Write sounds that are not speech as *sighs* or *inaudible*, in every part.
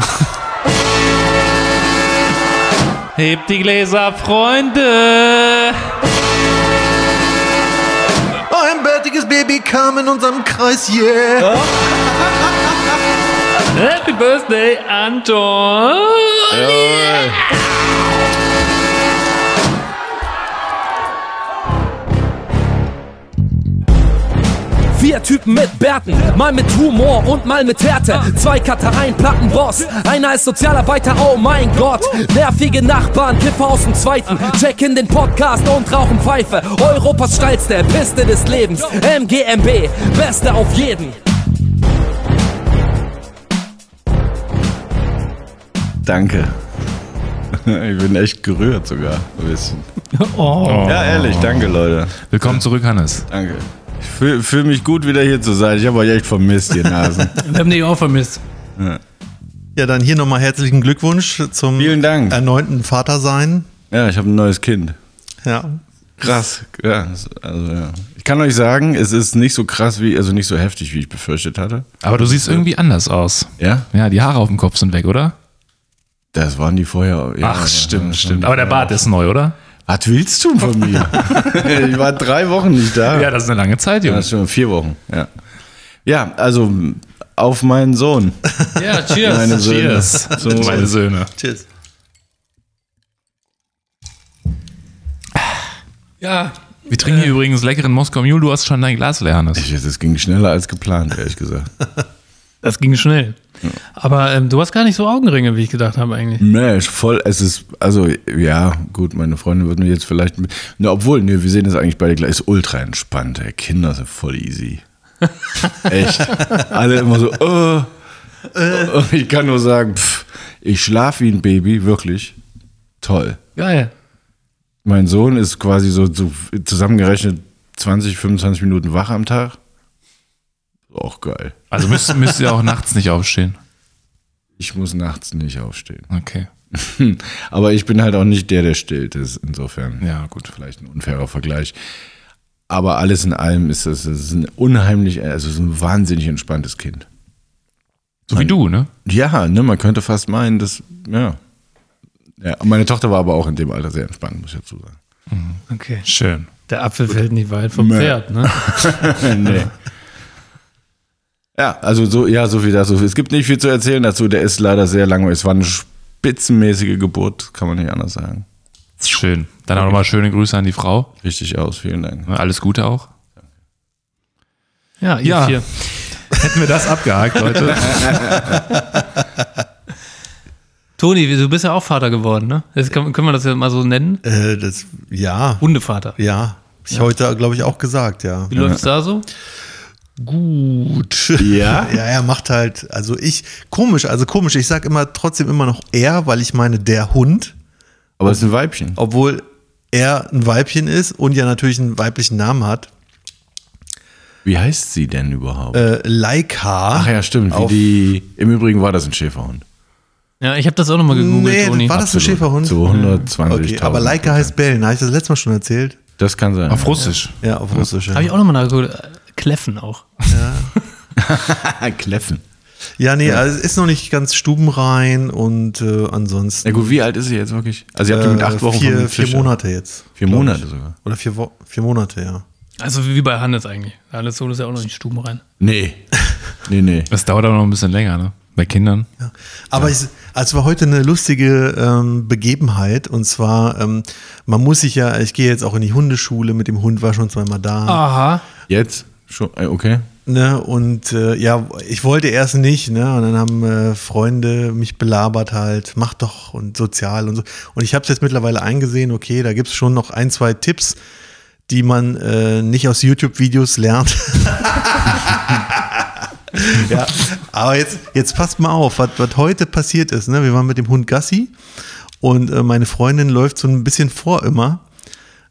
*laughs* Hebt die Gläser, Freunde! Ein bärtiges Baby kam in unserem Kreis, yeah. Happy Birthday, Anton! Vier Typen mit Bärten, mal mit Humor und mal mit Härte. Zwei Cutter, ein Plattenboss, einer ist Sozialarbeiter, oh mein Gott. Nervige Nachbarn, Kiffer aus dem Zweiten, checken den Podcast und rauchen Pfeife. Europas steilste Piste des Lebens, MGMB, Beste auf jeden. Danke. *laughs* Ich bin echt gerührt sogar. Ein bisschen. Oh. Ja, ehrlich, danke, Leute. Willkommen zurück, Hannes. Danke. Ich fühle fühl mich gut, wieder hier zu sein. Ich habe euch echt vermisst, ihr Nasen. *laughs* Wir haben dich auch vermisst. Ja, dann hier nochmal herzlichen Glückwunsch zum Vielen Dank. erneuten Vatersein. Ja, ich habe ein neues Kind. Ja. Krass. Ja, also, ja. Ich kann euch sagen, es ist nicht so krass wie, also nicht so heftig, wie ich befürchtet hatte. Aber du siehst irgendwie anders aus. Ja? Ja, die Haare auf dem Kopf sind weg, oder? Das waren die vorher. Ja, Ach, ja, stimmt, stimmt. Aber der Bart ist neu, oder? Was willst du von mir? *laughs* ich war drei Wochen nicht da. Ja, das ist eine lange Zeit, Junge. das ist schon vier Wochen. Ja. Ja, also auf meinen Sohn. *laughs* Ja, cheers. Meine Söhne. Cheers. So, Meine Söhne. Tschüss. Ja, Wir trinken hier übrigens leckeren Moskau Mule. Du hast schon dein Glas leer, Hannes. Das ging schneller als geplant, ehrlich gesagt. *laughs* das ging schnell. Aber ähm, du hast gar nicht so Augenringe, wie ich gedacht habe eigentlich. Nee, ist voll, es ist, also, ja, gut, meine Freundin wird mir jetzt vielleicht, mit- ne, obwohl, ne, wir sehen das eigentlich beide gleich, ist ultra entspannt, ey. Kinder sind voll easy. *laughs* Echt. Alle immer so, äh. Ich kann nur sagen, pff, ich schlafe wie ein Baby, wirklich. Toll. Geil. Mein Sohn ist quasi so, so zusammengerechnet 20, 25 Minuten wach am Tag. Auch geil. Also müsst, müsst ihr auch nachts nicht aufstehen. Ich muss nachts nicht aufstehen. Okay. *laughs* Aber ich bin halt auch nicht der, der stillt ist, insofern. Ja, gut. Vielleicht ein unfairer Vergleich. Aber alles in allem ist ist ein unheimlich, also es ist ein wahnsinnig entspanntes Kind. So wie du, ne? Ja, ne, man könnte fast meinen, dass, ja. ja. Meine Tochter war aber auch in dem Alter sehr entspannt, muss ich dazu sagen. Okay. Schön. Der Apfel fällt nicht weit vom. Pferd, ne? *laughs* *laughs* nee. Ja, also so, ja, so viel dazu. Es gibt nicht viel zu erzählen dazu. Der ist leider sehr langweilig. Es war eine spitzenmäßige Geburt, kann man nicht anders sagen. Schön. Dann auch nochmal schöne Grüße an die Frau. Richtig aus, vielen Dank. Alles Gute auch. Ja, ihr Ja. vier. Hätten wir das abgehakt, Leute. *laughs* Toni, du bist ja auch Vater geworden, ne? Jetzt können, können wir das ja mal so nennen? Äh, das, ja, Hundevater. ja. Ich heute, glaube ich, auch gesagt, ja. Wie läuft's da so? Gut. Ja? *laughs* Ja, er macht halt, also ich, komisch, also komisch, ich sag immer trotzdem immer noch er, weil ich meine der Hund, Aber es ist ein Weibchen. obwohl er ein Weibchen ist und ja natürlich einen weiblichen Namen hat. Wie heißt sie denn überhaupt? Äh, Laika. Ach ja, stimmt. Wie auf- die, Im Übrigen war das ein Schäferhund. Ja, ich habe das auch nochmal gegoogelt, Nee, Toni. war das ein Absolut. Schäferhund? Zu 120.000. Okay, aber Laika heißt Bellen. Habe ich das letztes Mal schon erzählt? Das kann sein. Auf Russisch. Ja, auf Russisch. Ja, Habe ich auch nochmal nachgeguckt. Äh, Kläffen auch. *laughs* Kläffen. ja nee, also es ist noch nicht ganz stubenrein und äh, ansonsten. Ja gut, wie alt ist sie jetzt wirklich? Also ihr habt die mit äh, acht Wochen vier, vier. Monate jetzt. Vier Monate ich. sogar. Oder vier, Wo vier Monate, ja. Also wie bei Hannes eigentlich. Hannes Sohn ist ja auch noch nicht Stuben rein. Nee. Nee, nee. Das dauert aber noch ein bisschen länger, ne? Bei Kindern. Aber es, also es war heute eine lustige ähm, Begebenheit und zwar, ähm, man muss sich ja, ich gehe jetzt auch in die Hundeschule, mit dem Hund war schon zweimal da. Aha. Jetzt? Schon, äh, okay. Ne, und äh, ja, ich wollte erst nicht, ne? Und dann haben äh, Freunde mich belabert halt, mach doch und sozial und so. Und ich habe es jetzt mittlerweile eingesehen, okay, da gibt es schon noch ein, zwei Tipps, die man äh, nicht aus YouTube-Videos lernt. *laughs* ja, aber jetzt, jetzt passt mal auf, was, was heute passiert ist. Ne? Wir waren mit dem Hund Gassi und äh, meine Freundin läuft so ein bisschen vor immer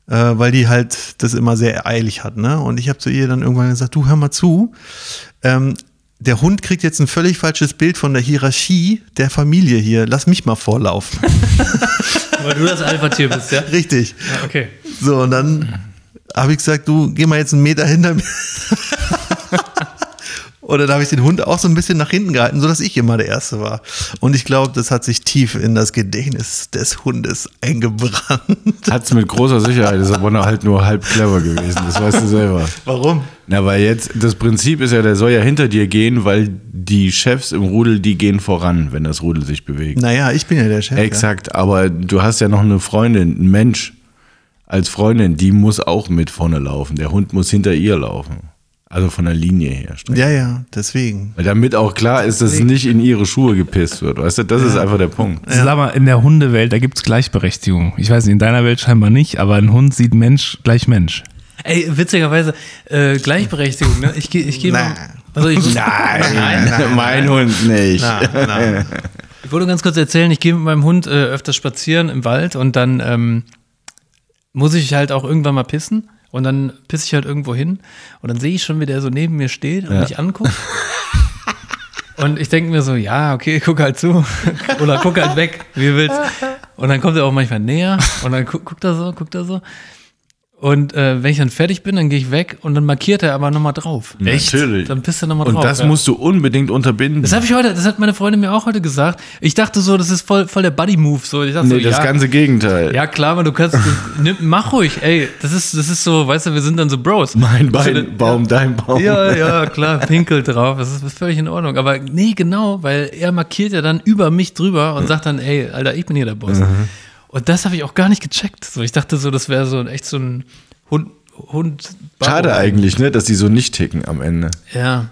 äh, weil die halt das immer sehr eilig hat. Ne? Und ich habe zu ihr dann irgendwann gesagt, du hör mal zu, ähm, der Hund kriegt jetzt ein völlig falsches Bild von der Hierarchie der Familie hier. Lass mich mal vorlaufen. *laughs* Weil du das Alpha-Tier bist, ja? Richtig. Ja, okay. So, und dann habe ich gesagt, du geh mal jetzt einen Meter hinter mir. *laughs* Und dann habe ich den Hund auch so ein bisschen nach hinten gehalten, sodass ich immer der Erste war. Und ich glaube, das hat sich tief in das Gedächtnis des Hundes eingebrannt. Hat's mit großer Sicherheit, ist aber halt nur halb clever gewesen, das weißt du selber. Warum? Na, weil jetzt, das Prinzip ist ja, der soll ja hinter dir gehen, weil die Chefs im Rudel, die gehen voran, wenn das Rudel sich bewegt. Naja, ich bin ja der Chef. Exakt, aber du hast ja noch eine Freundin, ein Mensch als Freundin, die muss auch mit vorne laufen. Der Hund muss hinter ihr laufen. Also von der Linie her. streng. Ja, ja, ja deswegen. Weil Damit auch klar ist, dass nicht in ihre Schuhe gepisst wird. Weißt du, das ist einfach der Punkt. Sag mal, in der Hundewelt, da gibt's Gleichberechtigung. Ich weiß nicht, in deiner Welt scheinbar nicht, aber ein Hund sieht Mensch gleich Mensch. Ey, witzigerweise, äh, Gleichberechtigung, ne? Ich gehe ich geh mal. Nein. Also ich, Nein, *laughs* mein Hund nicht. Nein, nein. *laughs* Ich wollte ganz kurz erzählen, ich gehe mit meinem Hund äh, öfters spazieren im Wald und dann ähm, muss ich halt auch irgendwann mal pissen und dann pisse ich halt irgendwo hin und dann sehe ich schon, wie der so neben mir steht und Ja. mich anguckt. *laughs* Und ich denke mir so, ja, okay, *laughs* guck halt zu. Oder guck halt weg, wie willst. Und dann kommt er auch manchmal näher und dann gu guckt er so, guckt er so. Und äh, wenn ich dann fertig bin, dann gehe ich weg und dann markiert er aber nochmal drauf. Natürlich. Dann pisst er nochmal Und drauf. das ja. musst du unbedingt unterbinden. Das habe ich heute, das hat meine Freundin mir auch heute gesagt. Ich dachte so, das ist voll, voll der Buddy-Move. So. Ich dachte nee, so, das ja, ganze Gegenteil. ja, klar, aber du kannst, nimm, mach ruhig, ey. Das ist, das ist so, weißt du, wir sind dann so Bros. Mein Also, Bein, Baum, dein Baum. Ja, ja, klar, pinkelt drauf. Das ist völlig in Ordnung. Aber nee, genau, weil er markiert ja dann über mich drüber und sagt dann, ey, Alter, ich bin hier der Boss. Und das habe ich auch gar nicht gecheckt. So, ich dachte so, das wäre so ein- echt so ein Hund. Hund Schade eigentlich, ne, dass die so nicht ticken am Ende. Ja.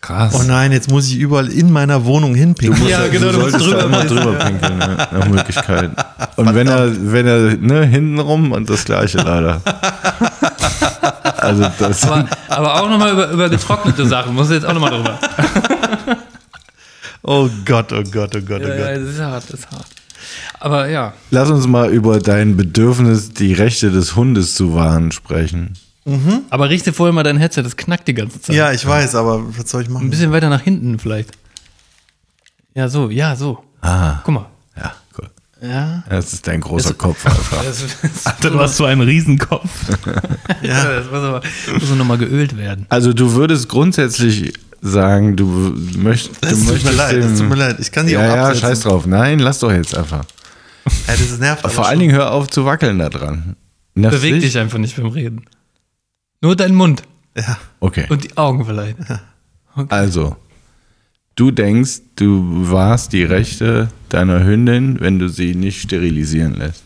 Krass. Oh nein, jetzt muss ich überall in meiner Wohnung hinpinkeln. Ja, genau, du du musst solltest drüber da immer drüber pinkeln, ne, nach Möglichkeit. *laughs* Und wenn er, wenn er, ne, hintenrum und das gleiche leider. *laughs* Also das. Aber, aber auch nochmal über, über getrocknete Sachen. Muss jetzt auch nochmal drüber. Oh Gott, oh Gott, oh Gott, oh Ja, ja, Gott. das ist hart, das ist hart. Aber ja, Lass uns mal über dein Bedürfnis, die Rechte des Hundes zu wahren, sprechen. aber richte vorher mal dein Headset, das knackt die ganze Zeit. Ja, ich weiß, aber was soll ich Ein machen? bisschen weiter nach hinten vielleicht. Ja, so, ja, so. Ah, Guck mal. ja, cool. Ja. Das ist dein großer Kopf *laughs* einfach. Das, das, *laughs* Alter, du hast so einen Riesenkopf. *laughs* ja. das muss aber muss nochmal geölt werden. Also du würdest grundsätzlich sagen, du möchtest. Das du tut mir möchtest leid, das dem- tut mir leid. Ich kann die Ja, auch ja, absetzen. scheiß drauf. Nein, lass doch jetzt einfach. Ja, das ist nervt. aber Vor schon. allen Dingen hör auf zu wackeln da dran. Nervt's Beweg dich einfach nicht beim Reden. Nur dein Mund Ja, Okay. und die Augen vielleicht. Also, du denkst, du warst die Rechte deiner Hündin, wenn du sie nicht sterilisieren lässt.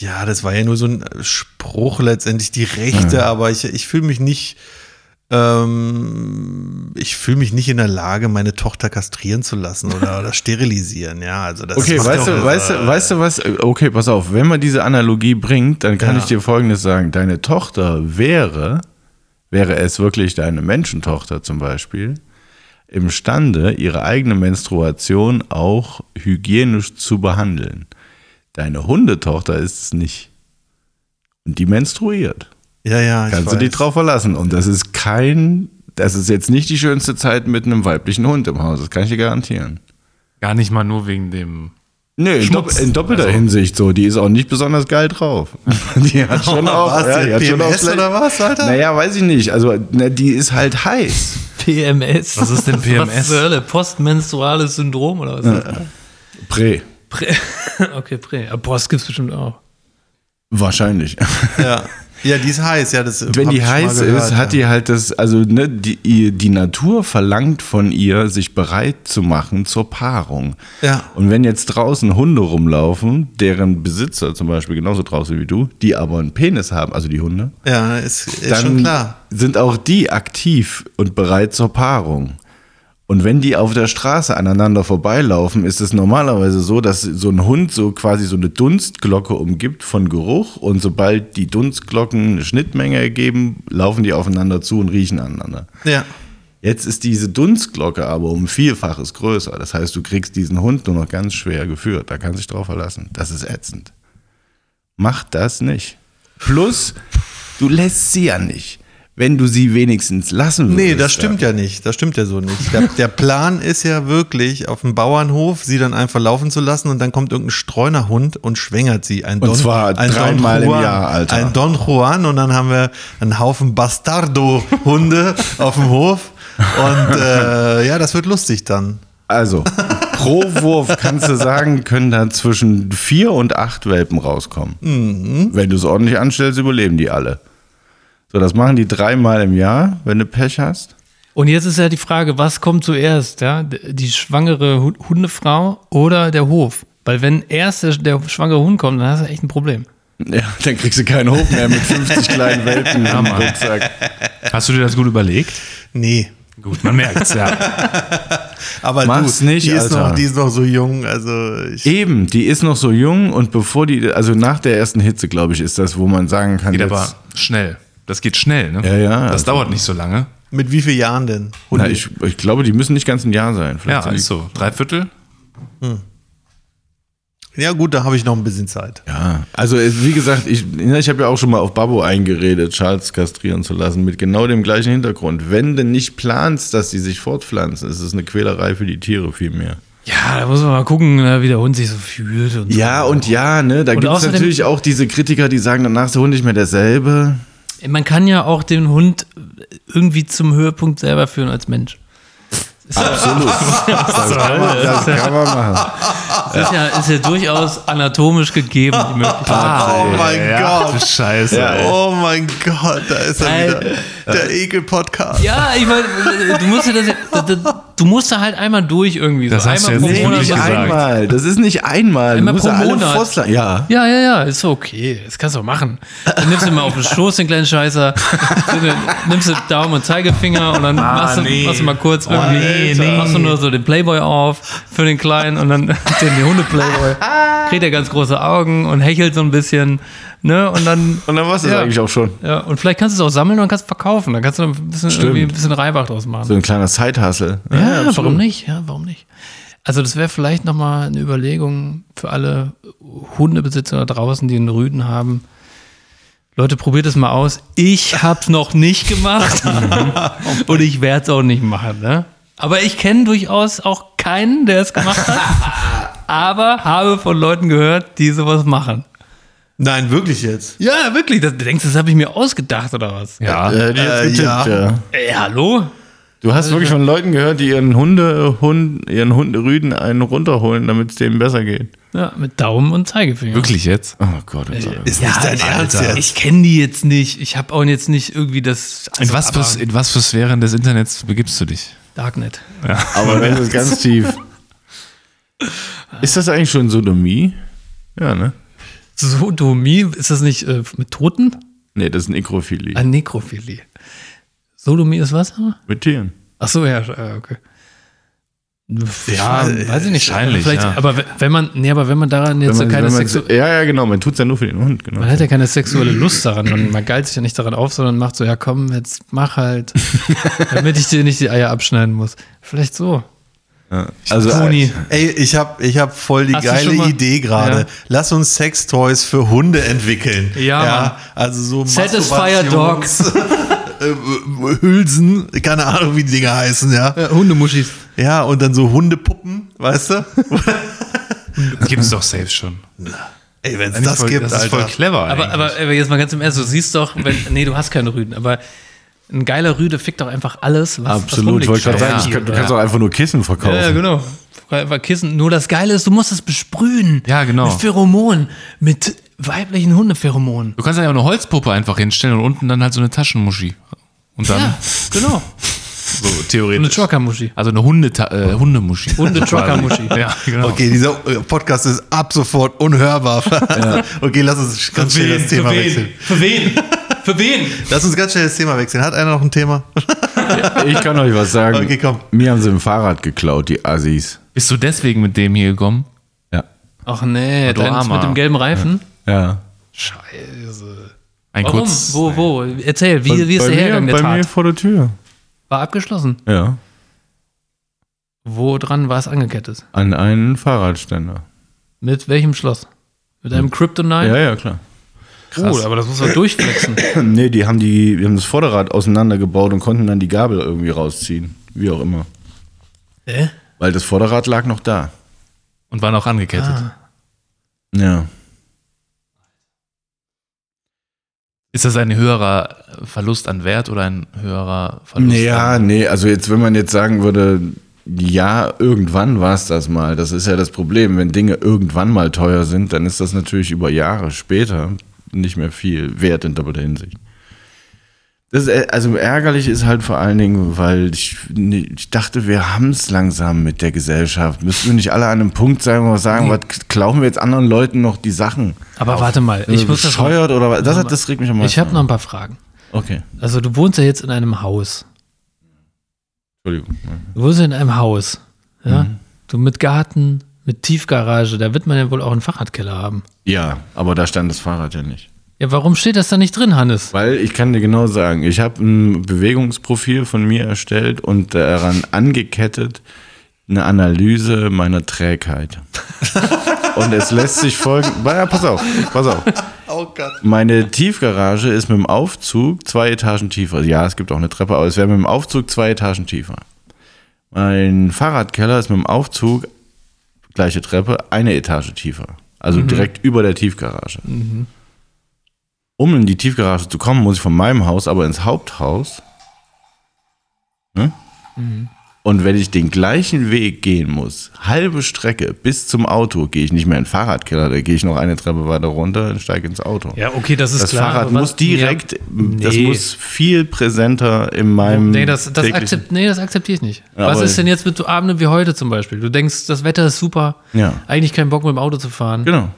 ja, das war ja nur so ein Spruch letztendlich, die Rechte, aber ich, ich fühle mich nicht, ähm, ich fühle mich nicht in der Lage, meine Tochter kastrieren zu lassen oder, *laughs* oder sterilisieren. Ja, also das Okay, weißt du, weißt du, weißt du was? Okay, pass auf, wenn man diese Analogie bringt, dann kann Ja. ich dir Folgendes sagen. Deine Tochter wäre, wäre es wirklich deine Menschentochter zum Beispiel, imstande, ihre eigene Menstruation auch hygienisch zu behandeln. Deine Hundetochter ist es nicht. Und die menstruiert. Ja, ja, ich Kannst du weiß. dich drauf verlassen. Und das ist kein, das ist jetzt nicht die schönste Zeit mit einem weiblichen Hund im Haus, das kann ich dir garantieren. Gar nicht mal nur wegen dem. Nee, in, dopp in doppelter Also- Hinsicht so. Die ist auch nicht besonders geil drauf. *laughs* Die hat schon *laughs* auch. Was, ja, die hat schon auch PMS schlecht- oder was, Alter? Naja, weiß ich nicht. Also, na, die ist halt heiß. *laughs* PMS. Was ist denn Was PMS? zur Hölle? Postmenstruales Syndrom oder was? Prä. Prä okay, Prä. Aber Post gibt's bestimmt auch. Wahrscheinlich. Ja. Ja, die ist heiß. Ja, das Wenn hab die heiß gehört, ist, hat ja. die halt das, also ne, die, die Natur verlangt von ihr, sich bereit zu machen zur Paarung. Ja. Und wenn jetzt draußen Hunde rumlaufen, deren Besitzer zum Beispiel genauso draußen wie du, die aber einen Penis haben, also die Hunde, Ja, ist, ist dann schon klar. sind auch die aktiv und bereit zur Paarung. Und wenn die auf der Straße aneinander vorbeilaufen, ist es normalerweise so, dass so ein Hund so quasi so eine Dunstglocke umgibt von Geruch und sobald die Dunstglocken eine Schnittmenge ergeben, laufen die aufeinander zu und riechen aneinander. Ja. Jetzt ist diese Dunstglocke aber um Vielfaches größer. Das heißt, du kriegst diesen Hund nur noch ganz schwer geführt. Da kannst du dich drauf verlassen. Das ist ätzend. Mach das nicht. Plus, du lässt sie ja nicht. Wenn du sie wenigstens lassen würdest. Nee, das stimmt ja nicht. Das stimmt ja so nicht. Der, der Plan ist ja wirklich, auf dem Bauernhof sie dann einfach laufen zu lassen und dann kommt irgendein Streunerhund und schwängert sie. Ein Und zwar ein dreimal im Juan, Jahr, Alter. Ein Don Juan und dann haben wir einen Haufen Bastardo-Hunde *laughs* auf dem Hof Und äh, ja, das wird lustig dann. Also, pro Wurf kannst du sagen, können da zwischen vier und acht Welpen rauskommen. Wenn du es ordentlich anstellst, überleben die alle. So, das machen die dreimal im Jahr, wenn du Pech hast. Und jetzt ist ja die Frage, was kommt zuerst, ja? Die schwangere Hu- Hundefrau oder der Hof? Weil wenn erst der, der schwangere Hund kommt, dann hast du echt ein Problem. Ja, dann kriegst du keinen Hof mehr mit 50 *laughs* kleinen Welpen im Rucksack. Hast du dir das gut überlegt? Nee. Gut, man merkt's, ja. *laughs* Aber Mach's du, nicht, die, ist Alter. noch, die ist noch so jung. Also ich, Eben, die ist noch so jung und bevor die, also nach der ersten Hitze, glaube ich, ist das, wo man sagen kann, Geht jetzt, aber schnell. Das geht schnell, ne? Ja, ja, Das also- dauert nicht so lange. mit wie vielen Jahren denn? na, ich, ich glaube, die müssen nicht ganz ein Jahr sein. Ja, Vielleicht die- ist so. Drei Viertel? Ja gut, da habe ich noch ein bisschen Zeit. Ja, also es- wie gesagt, ich, ja, ich habe ja auch schon mal auf Babbo eingeredet, Charles kastrieren zu lassen, mit genau dem gleichen Hintergrund. Wenn du nicht planst, dass die sich fortpflanzen, ist es eine Quälerei für die Tiere viel mehr. Ja, da muss man mal gucken, ne, wie der Hund sich so fühlt. Und Ja, und ja, ne, da gibt es natürlich auch diese Kritiker, die sagen, danach ist der Hund nicht mehr derselbe. Man kann ja auch den Hund irgendwie zum Höhepunkt selber führen als Mensch. Absolut. *laughs* Das kann man, das kann man machen. Das ist ja, ist ja durchaus anatomisch gegeben, die Möglichkeit. Oh mein ja, Gott. Scheiße. ey. Oh mein Gott, da ist er wieder. Der Ekel-Podcast. Ja, ich meine, du musst ja das, das, das, du musst da halt einmal durch irgendwie. Das so hast du einmal jetzt pro Monat. nicht. Einmal, das ist nicht einmal. Einmal du musst pro Monat. Ja. Ja, ja, ja, ist okay. Das kannst du auch machen. Dann nimmst du mal auf den Schoß den kleinen Scheißer, dann nimmst du Daumen und Zeigefinger und dann machst, du, nee. machst du mal kurz irgendwie, nee, nee. machst du nur so den Playboy auf für den Kleinen und dann *laughs* den Hunde-Playboy. Kriegt er ganz große Augen und hechelt so ein bisschen. Ne? Und dann, Und dann war es das Ja. eigentlich auch schon. ja, und vielleicht kannst du es auch sammeln und kannst es verkaufen. Dann kannst du ein bisschen, Stimmt. irgendwie ein bisschen Reibach draus machen. So ein kleiner Side-Hustle. Ja, absolut. warum nicht? Ja, warum nicht? Also das wäre vielleicht nochmal eine Überlegung für alle Hundebesitzer da draußen, die einen Rüden haben. Leute, probiert es mal aus. Ich hab's noch nicht gemacht *laughs* *laughs* und ich werde es auch nicht machen. Ne? Aber ich kenne durchaus auch keinen, der es gemacht hat. *laughs* aber habe von Leuten gehört, die sowas machen. Nein, wirklich jetzt. Ja, wirklich. Das, du denkst, das habe ich mir ausgedacht oder was? Ja. Äh, Äh, getippt, ja. ja. Ey, hallo? Du hast wirklich von Leuten gehört, die ihren Hunde, Hund, ihren Hunderüden einen runterholen, damit es denen besser geht. Ja, mit Daumen und Zeigefinger. Wirklich jetzt? Oh Gott, oh Gott. Ist nicht dein Ernst jetzt. Ich kenne die jetzt nicht. Ich habe auch jetzt nicht irgendwie das In also, was, aber für, in was für Sphären des Internets begibst du dich? Darknet. Aber das ist ganz tief. *laughs* Ist das eigentlich schon Sodomie? Ja, ne? Sodomie, ist das nicht äh, mit Toten? Nee, das ist Nekrophilie. Ah, Nekrophilie. Sodomie ist was? Mit Tieren. Ach so, ja, äh, okay. Ja, weiß- weiß ich nicht. wahrscheinlich, Vielleicht, ja. Aber wenn man, nee, aber wenn man daran jetzt man, keine wenn man, Sexu ja, ja, genau. Man tut es ja nur für den Hund. Genau. man hat ja keine sexuelle Lust daran. Man, man geilt sich ja nicht daran auf, sondern macht so, ja komm, jetzt mach halt, *laughs* damit ich dir nicht die Eier abschneiden muss. Vielleicht so. Ja. Also, Toni. Ey, ich habe ich hab voll die Hast geile Idee gerade. Ja. Lass uns Sextoys für Hunde entwickeln. Ja, Mann. Also so Satisfier Dog. Masturbations- *laughs* äh, Hülsen, keine Ahnung, wie die Dinger heißen, ja. Äh, Hundemuschis. Ja, und dann so Hundepuppen, weißt du? *laughs* Das gibt es doch selbst schon. Ey, wenn es das voll, gibt, das ist Alter. voll clever. Aber, aber, aber jetzt mal ganz im Ernst, du siehst doch, wenn, nee, du hast keine Rüden, aber ein geiler Rüde fickt doch einfach alles, was absolut. Ich wollte gerade sagen, kann- du kannst auch einfach nur Kissen verkaufen. Ja, ja, genau. Einfach Kissen. Nur das Geile ist, du musst es besprühen. Ja, genau. Mit Pheromonen. Mit weiblichen Hundepheromonen. du kannst ja auch eine Holzpuppe einfach hinstellen und unten dann halt so eine Taschenmuschi. Und dann Ja, genau. so Eine theoretisch. Trucker-Muschi. also eine Hunde äh, Hundemuschi. Hunde-Trucker-Muschi. ja, genau. Okay, dieser äh, Podcast ist ab sofort unhörbar. *laughs* Okay, lass uns ganz schnell das Thema wechseln. Für wen? Für wen? Lass uns ganz schnell das Thema wechseln. Hat einer noch ein Thema? *laughs* Ich kann euch was sagen. Okay, komm. Mir haben sie ein Fahrrad geklaut, die Assis. Bist du deswegen mit dem hier gekommen? Ja. Ach nee, Du Armer. mit dem gelben Reifen? Ja. Scheiße. Ein Warum? kurz. Wo, wo? Erzähl, wie, wie ist bei der mir, Hergang der Bei mir Tat? vor der Tür. War abgeschlossen. Ja. Wo dran war es angekettet? An einen Fahrradständer. Mit welchem Schloss? Mit einem Kryptonite? Ja, ja, klar. Cool, aber das muss man durchflexen. *clears throat* Nee, die haben, die, die haben das Vorderrad auseinandergebaut und konnten dann die Gabel irgendwie rausziehen. Wie auch immer. Hä? Weil das Vorderrad lag noch da. Und war noch angekettet. Ah. Ja. Ist das ein höherer Verlust an Wert oder ein höherer Verlust Ja, an nee, also jetzt, wenn man jetzt sagen würde, ja, irgendwann war es das mal. Das ist ja das Problem. Wenn Dinge irgendwann mal teuer sind, dann ist das natürlich über Jahre später nicht mehr viel wert in doppelter Hinsicht. Das ist, äh, also ärgerlich ist halt vor allen Dingen, weil ich, nee, ich dachte, wir haben es langsam mit der Gesellschaft. Müssten wir nicht alle an einem Punkt sein, wo wir sagen, was klauen wir jetzt anderen Leuten noch die Sachen? Aber warte mal, ich muss das bescheuert oder was? Das, hat- das regt mich am meisten Ich habe noch ein paar Fragen. Okay, Also du wohnst ja jetzt in einem Haus. Entschuldigung. Du wohnst in einem Haus. Ja? Mhm. Du mit Garten, mit Tiefgarage, da wird man ja wohl auch einen Fahrradkeller haben. Ja, aber da stand das Fahrrad ja nicht. Ja, warum steht das da nicht drin, Hannes? Weil ich kann dir genau sagen, ich habe ein Bewegungsprofil von mir erstellt und daran angekettet eine Analyse meiner Trägheit. *laughs* und es lässt sich folgen. Ja, pass auf, pass auf. Oh Gott. Meine Tiefgarage ist mit dem Aufzug zwei Etagen tiefer. Ja, es gibt auch eine Treppe, aber es wäre mit dem Aufzug zwei Etagen tiefer. Mein Fahrradkeller ist mit dem Aufzug, gleiche Treppe, eine Etage tiefer. Also direkt über der Tiefgarage. Um in die Tiefgarage zu kommen, muss ich von meinem Haus aber ins Haupthaus. Ne? Und wenn ich den gleichen Weg gehen muss, halbe Strecke bis zum Auto, gehe ich nicht mehr in den Fahrradkeller, da gehe ich noch eine Treppe weiter runter und steige ins Auto. Ja, okay, das ist Das klar. Fahrrad aber was- muss direkt, das Nee. muss viel präsenter in meinem. Nee, das, das, akzept, nee, das akzeptiere ich nicht. Ja, Was ist denn jetzt mit so Abenden wie heute zum Beispiel? Du denkst, das Wetter ist super, Ja. eigentlich keinen Bock mit dem Auto zu fahren. Genau.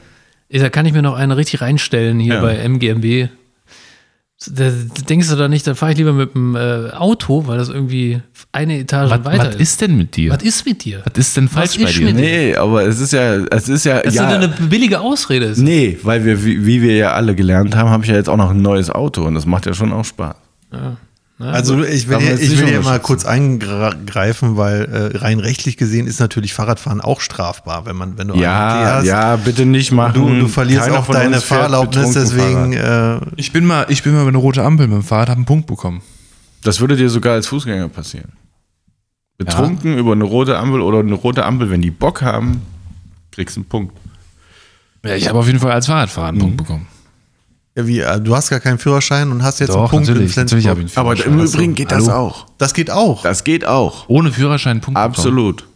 Da kann ich mir noch eine richtig reinstellen hier Ja. bei MGMB. Da denkst du da nicht, dann fahre ich lieber mit dem äh, Auto, weil das irgendwie eine Etage Was, weiter was ist denn mit dir? Was ist mit dir? Was ist denn falsch Was bei ist dir? mit- Nee, aber es ist ja, es ist ja, Das ja. ist eine billige Ausrede. Ist. Nee, weil wir, wie, wie wir ja alle gelernt haben, habe ich ja jetzt auch noch ein neues Auto und das macht ja schon auch Spaß. Also ich will, hier, jetzt ich nicht will hier mal kurz eingreifen, weil äh, rein rechtlich gesehen ist natürlich Fahrradfahren auch strafbar, wenn man, wenn du Ja, hast. ja, bitte nicht machen. Du, du verlierst Keiner auch deine Fahrerlaubnis, deswegen äh, Ich bin mal, ich bin mal über eine rote Ampel mit dem Fahrrad, habe einen Punkt bekommen. Das würde dir sogar als Fußgänger passieren. Betrunken über eine rote Ampel oder eine rote Ampel, wenn die Bock haben, kriegst du einen Punkt. Ja, ich habe auf jeden Fall als Fahrradfahrer einen Punkt bekommen. Ja, wie, äh, du hast gar keinen Führerschein und hast jetzt einen Punkt in natürlich, natürlich habe ich Flensburg. einen Aber im. Übrigen geht das auch. Das geht auch. Das geht auch. Ohne Führerschein Punkt bekommen. Absolut.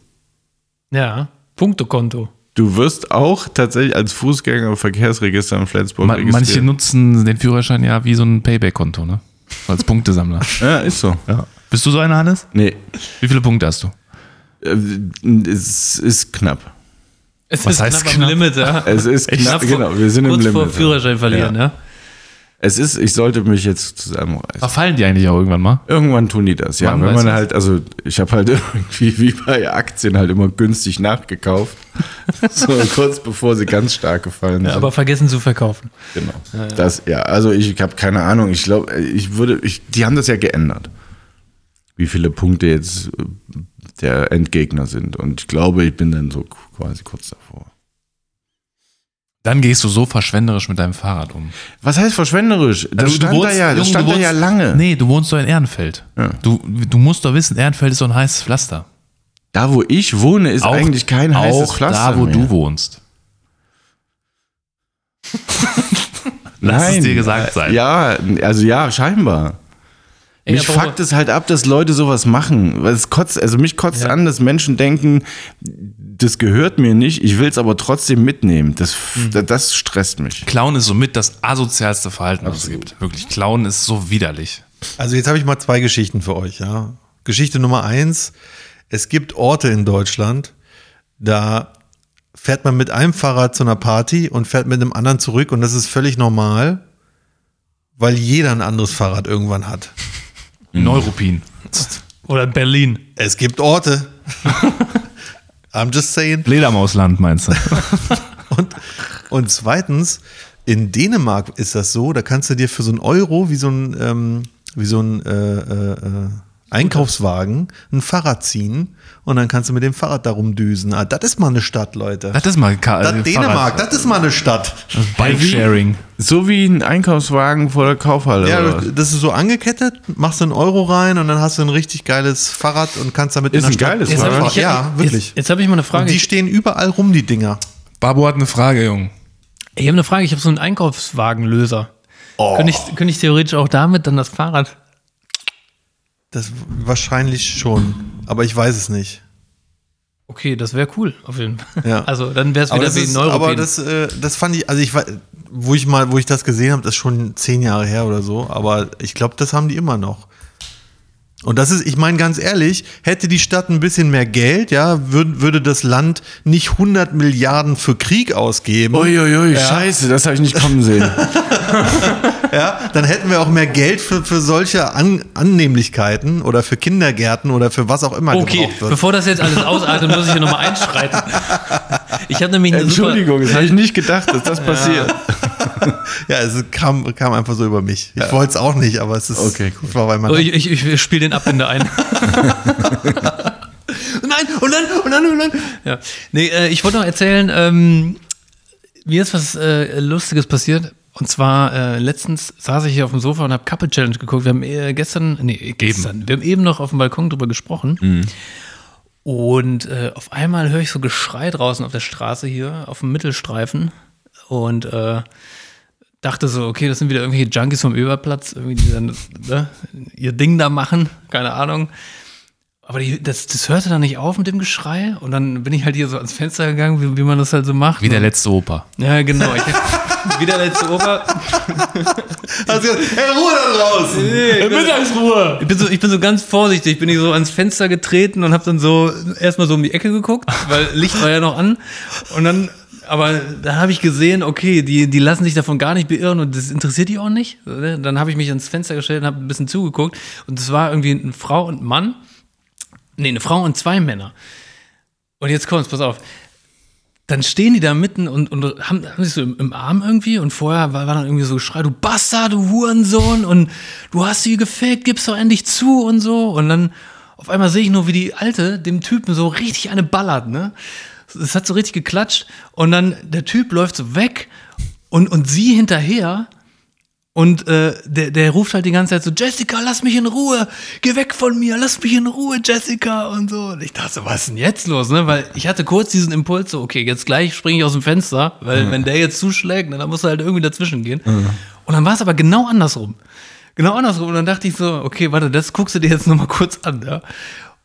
Ja, Punktekonto. Du wirst auch tatsächlich als Fußgänger im Verkehrsregister in Flensburg Ma manche registriert. nutzen den Führerschein ja wie so ein Payback-Konto, ne? Als Punktesammler. *laughs* Ja, ist so. Bist du so einer, Hannes? Nee, Wie viele Punkte hast du? äh, es ist knapp. Es Was ist heißt knapp am knapp? Limit, ja. Es ist knapp, vor- genau. Wir sind im kurz Limit. vor Führerschein verlieren, ja. Es ist, ich sollte mich jetzt zusammenreißen. Verfallen die eigentlich auch irgendwann mal? Irgendwann tun die das, ja. Wann Wenn man halt, also ich habe halt *laughs* irgendwie wie bei Aktien halt immer günstig nachgekauft. *laughs* so kurz bevor sie ganz stark gefallen Ja, sind. aber vergessen zu verkaufen. genau. Das, ja, also ich habe keine Ahnung. Ich glaube, ich würde, ich, die haben das ja geändert. Wie viele Punkte jetzt der Endgegner sind. Und ich glaube, ich bin dann so quasi kurz davor. Dann gehst du so verschwenderisch mit deinem Fahrrad um. Was heißt verschwenderisch? Das Also, du stand da wohnst- ja, das Junge, stand du da ja wohnst- lange. Nee, du wohnst doch in Ehrenfeld. Ja. Du, du musst doch wissen, Ehrenfeld ist so ein heißes Pflaster. Da, wo ich wohne, ist eigentlich kein heißes auch Pflaster da, wo mehr. du wohnst. *laughs* Lass es dir gesagt sein. Ja, also ja, scheinbar. Ey, mich fuckt es halt ab, dass Leute sowas machen. Weil es kotzt, also mich kotzt Ja. an, dass Menschen denken, das gehört mir nicht, ich will es aber trotzdem mitnehmen. Das, Mhm. das stresst mich. Klauen ist somit das asozialste Verhalten, was es gibt. Wirklich, Klauen ist so widerlich. Also jetzt habe ich mal zwei Geschichten für euch. Ja. Geschichte Nummer eins. Es gibt Orte in Deutschland, da fährt man mit einem Fahrrad zu einer Party und fährt mit einem anderen zurück und das ist völlig normal, weil jeder ein anderes Fahrrad irgendwann hat. Neuruppin. Oder Berlin. Es gibt Orte. *laughs* I'm just saying. Fledermausland meinst du? *laughs* Und, und zweitens, in Dänemark ist das so, da kannst du dir für so einen Euro wie so ein, ähm, wie so ein äh, äh, äh, Einkaufswagen ein Fahrrad ziehen und dann kannst du mit dem Fahrrad da rumdüsen. Ah, das ist mal eine Stadt, Leute. Das ist mal Ka Das äh, Dänemark, das ist mal eine Stadt. Bike-Sharing. So wie ein Einkaufswagen vor der Kaufhalle. Ja, das ist so angekettet, machst du einen Euro rein und dann hast du ein richtig geiles Fahrrad und kannst damit Ist in der ein Stadt geiles Jetzt hab Fahrrad? Ja, wirklich. Jetzt, jetzt habe ich mal eine Frage. Und die stehen überall rum, die Dinger. Babo hat eine Frage, Jung. ich habe eine Frage. Ich habe so einen Einkaufswagenlöser. Könnte, ich, könnte ich theoretisch auch damit dann das Fahrrad. Das wahrscheinlich schon, aber ich weiß es nicht. Okay, das wäre cool, auf jeden Fall. Ja. Also dann wäre es wieder wie Neuropin. aber das, äh, das fand ich, also ich wo ich mal, wo ich das gesehen habe, das ist schon zehn Jahre her oder so, aber ich glaube, das haben die immer noch. Und das ist, ich meine ganz ehrlich, hätte die Stadt ein bisschen mehr Geld, ja, würd, würde das Land nicht 100 Milliarden für Krieg ausgeben, Uiuiui, scheiße, das habe ich nicht kommen sehen. *laughs* *laughs* ja, dann hätten wir auch mehr Geld für, für solche An Annehmlichkeiten oder für Kindergärten oder für was auch immer Okay, gebraucht wird. bevor das jetzt alles ausartet, muss ich hier nochmal einschreiten. Ich habe nämlich eine super, Entschuldigung, das habe ich nicht gedacht, dass das passiert. *laughs* Ja, es kam, kam einfach so über mich. Ich wollte es auch nicht, aber es ist, Okay, cool. war bei Oh, meiner ich, ich, ich spiele den Abbinder ein. *laughs* Nein, und dann, und dann, und dann. Ja. Nee, äh, ich wollte noch erzählen, ähm, mir ist was äh, Lustiges passiert. Und zwar, äh, letztens saß ich hier auf dem Sofa und habe Couple Challenge geguckt. Wir haben äh, gestern, nee, gestern, wir haben eben noch auf dem Balkon drüber gesprochen. Und äh, auf einmal höre ich so Geschrei draußen auf der Straße hier, auf dem Mittelstreifen. Und äh, dachte so, okay, das sind wieder irgendwelche Junkies vom Überplatz, irgendwie, die dann ne, ihr Ding da machen, keine Ahnung. Aber die, das, das hörte dann nicht auf mit dem Geschrei und dann bin ich halt hier so ans Fenster gegangen, wie, wie man das halt so macht. Wie der letzte Opa. Ja, genau. Ich, wie der letzte Opa. *laughs* Also, hey, Ruhe da draußen! Mittagsruhe! Ich bin, so, ich bin so ganz vorsichtig, bin ich so ans Fenster getreten und habe dann so erstmal so um die Ecke geguckt, weil Licht war ja noch an. Und dann, aber da habe ich gesehen, okay, die, die lassen sich davon gar nicht beirren und das interessiert die auch nicht. Dann habe ich mich ans Fenster gestellt und habe ein bisschen zugeguckt. Und es war irgendwie eine Frau und ein Mann. Nee, eine Frau und zwei Männer. Und jetzt kommt's, pass auf. Dann stehen die da mitten und, und haben, haben sich so im, im Arm irgendwie und vorher war, war dann irgendwie so Geschrei, du Bastard, du Hurensohn und du hast sie gefickt, gib's doch endlich zu und so. Und dann auf einmal sehe ich nur, wie die Alte dem Typen so richtig eine ballert, ne? Es hat so richtig geklatscht und dann der Typ läuft so weg und, und sie hinterher und äh, der, der ruft halt die ganze Zeit so, Jessica, lass mich in Ruhe, geh weg von mir, lass mich in Ruhe, Jessica und so. Und ich dachte so, was ist denn jetzt los, ne? Weil ich hatte kurz diesen Impuls so, okay, jetzt gleich springe ich aus dem Fenster, weil wenn der jetzt zuschlägt, ne, dann muss er halt irgendwie dazwischen gehen. Und dann war es aber genau andersrum. Genau andersrum. Und dann dachte ich so, okay, warte, das guckst du dir jetzt nochmal kurz an, ja?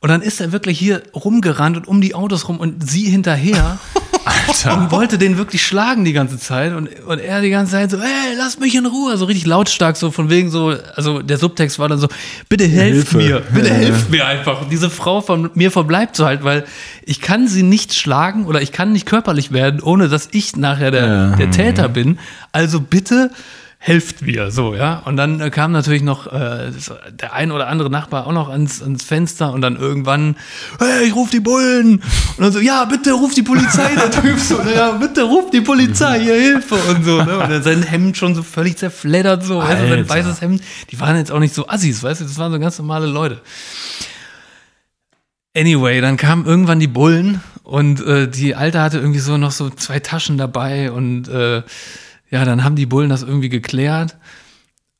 Und dann ist er wirklich hier rumgerannt und um die Autos rum und sie hinterher. *laughs* Alter. Und wollte den wirklich schlagen die ganze Zeit. Und, und er die ganze Zeit so, hey, lass mich in Ruhe. So richtig lautstark, so von wegen so, also der Subtext war dann so, bitte helft Hilfe. mir, bitte helft mir einfach. Diese Frau von mir verbleibt so halt, weil ich kann sie nicht schlagen oder ich kann nicht körperlich werden, ohne dass ich nachher der, Ja. der Täter bin. Also bitte helft mir, so, ja. Und dann äh, kam natürlich noch äh, der ein oder andere Nachbar auch noch ans, ans Fenster und dann irgendwann, hey, ich ruf die Bullen. Und dann so, ja, bitte ruf die Polizei, der *laughs* Typ so, ja, bitte ruf die Polizei, hier Hilfe und so, ne? Und dann sein Hemd schon so völlig zerfleddert, so, du, sein weißes Hemd. Die waren jetzt auch nicht so Assis, weißt du, das waren so ganz normale Leute. Anyway, dann kamen irgendwann die Bullen und äh, die Alte hatte irgendwie so noch so zwei Taschen dabei und äh, ja, dann haben die Bullen das irgendwie geklärt.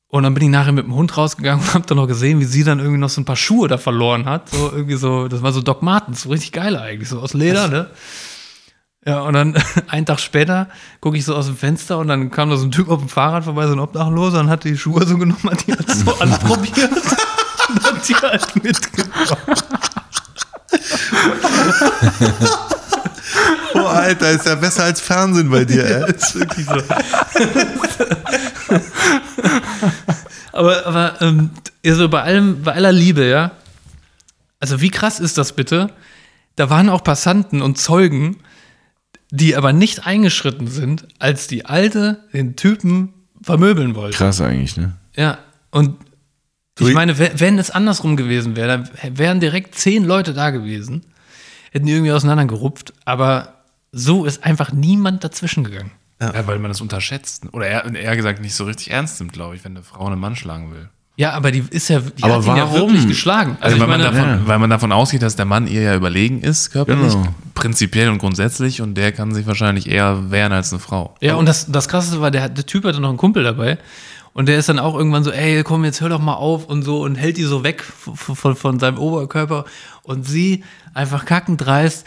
Und dann bin ich nachher mit dem Hund rausgegangen und hab dann noch gesehen, wie sie dann irgendwie noch so ein paar Schuhe da verloren hat. So irgendwie so, das war so Doc Martens, so richtig geil eigentlich, so aus Leder, ne? Ja, und dann *laughs* einen Tag später gucke ich so aus dem Fenster und dann kam da so ein Typ auf dem Fahrrad vorbei, so ein Obdachloser, und hat die Schuhe so genommen, hat die halt so *laughs* anprobiert und hat die halt mitgenommen. *laughs* Oh, Alter, ist ja besser als Fernsehen bei dir, ey. *laughs* ist wirklich so. aber aber ähm, also bei allem, bei aller Liebe, ja. Also wie krass ist das bitte? Da waren auch Passanten und Zeugen, die aber nicht eingeschritten sind, als die Alte den Typen vermöbeln wollte. Krass eigentlich, ne? Ja, und ich meine, we- wenn es andersrum gewesen wäre, dann wären direkt zehn Leute da gewesen, hätten die irgendwie auseinandergerupft, aber so ist einfach niemand dazwischen gegangen. Ja, weil man das unterschätzt. Oder eher, eher gesagt nicht so richtig ernst nimmt, glaube ich, wenn eine Frau einen Mann schlagen will. Ja, aber die ist ja, die Aber hat ihn ja warum? wirklich geschlagen. Also, ich weil, man meine, davon, weil man davon ausgeht, dass der Mann ihr ja überlegen ist, körperlich, Genau. prinzipiell und grundsätzlich, und der kann sich wahrscheinlich eher wehren als eine Frau. ja, und das, das Krasseste war, der, der Typ hatte noch einen Kumpel dabei. Und der ist dann auch irgendwann so, ey, komm, jetzt hör doch mal auf und so und hält die so weg von, von, von seinem Oberkörper. Und sie einfach kackendreist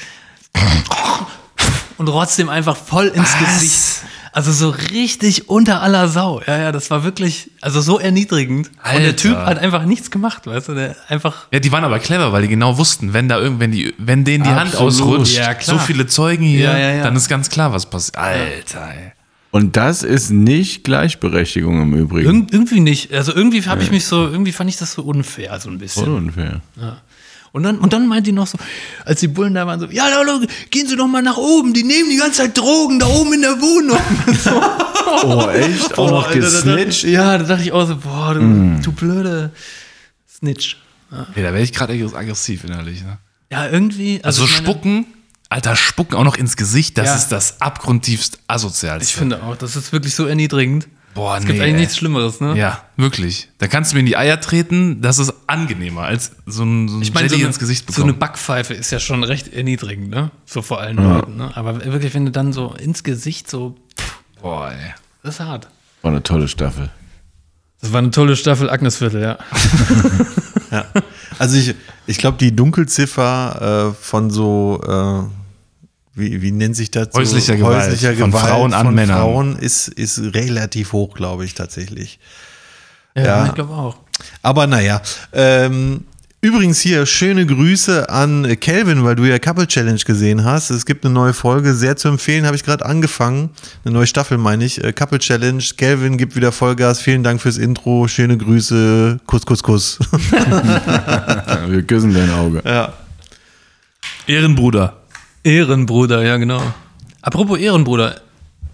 und trotzdem einfach voll ins Gesicht. Also so richtig unter aller Sau. Ja, ja, das war wirklich, also so erniedrigend. Und der Alter. Typ hat einfach nichts gemacht, weißt du, der einfach. Ja, die waren aber clever, weil die genau wussten, wenn da irgendwann die, wenn denen die Hand Absolut. ausrutscht, Ja, so viele Zeugen hier, Ja, ja, ja. dann ist ganz klar, was passiert. Alter, ey. Und das ist nicht Gleichberechtigung im Übrigen. Irg irgendwie nicht. Also irgendwie habe ich mich so, irgendwie fand ich das so unfair, so ein bisschen. Voll unfair. Und dann, und dann meint die noch so, als die Bullen da waren, so, ja, Leute, gehen Sie doch mal nach oben, die nehmen die ganze Zeit Drogen da oben in der Wohnung. *laughs* Oh, echt? Auch noch dachte ich- gesnitcht? Ja, da dachte ich auch so, boah, du, Mm. du blöde Snitch. Ja, da werde ich gerade aggressiv innerlich. Ne? Ja, irgendwie. Also, meine, spucken, Alter, spucken auch noch ins Gesicht, das Ja. ist das abgrundtiefst asozialste. Ich finde auch, das ist wirklich so erniedrigend. Boah, Es gibt nee, eigentlich ey. nichts Schlimmeres, ne? Ja, wirklich. Da kannst du mir in die Eier treten, das ist angenehmer, als so ein, so ein Ich meine, so, Jelly eine- ins Gesicht so eine bekommen. Backpfeife ist ja schon recht erniedrigend, ne? So vor allen Leuten, ne? Aber wirklich, wenn du dann so ins Gesicht so, Boah, ey. das ist hart. War eine tolle Staffel. Das war eine tolle Staffel Agnesviertel, ja. *laughs* Ja. Also ich, ich glaube, die Dunkelziffer äh, von so, äh, wie, wie nennt sich das? So Häuslicher Gewalt. Von Frauen an von Männern. Frauen ist, ist relativ hoch, glaube ich, tatsächlich. Ja, Ja. ich glaube auch. Aber naja. Ähm, übrigens hier schöne Grüße an Kelvin, weil du ja Couple Challenge gesehen hast. Es gibt eine neue Folge, sehr zu empfehlen, habe ich gerade angefangen. Eine neue Staffel meine ich. Äh, Couple Challenge. Kelvin gibt wieder Vollgas. Vielen Dank fürs Intro. Schöne Grüße. Kuss, Kuss, Kuss. *laughs* Wir küssen dein Auge. ja. Ehrenbruder. Ehrenbruder, ja, genau. Apropos Ehrenbruder,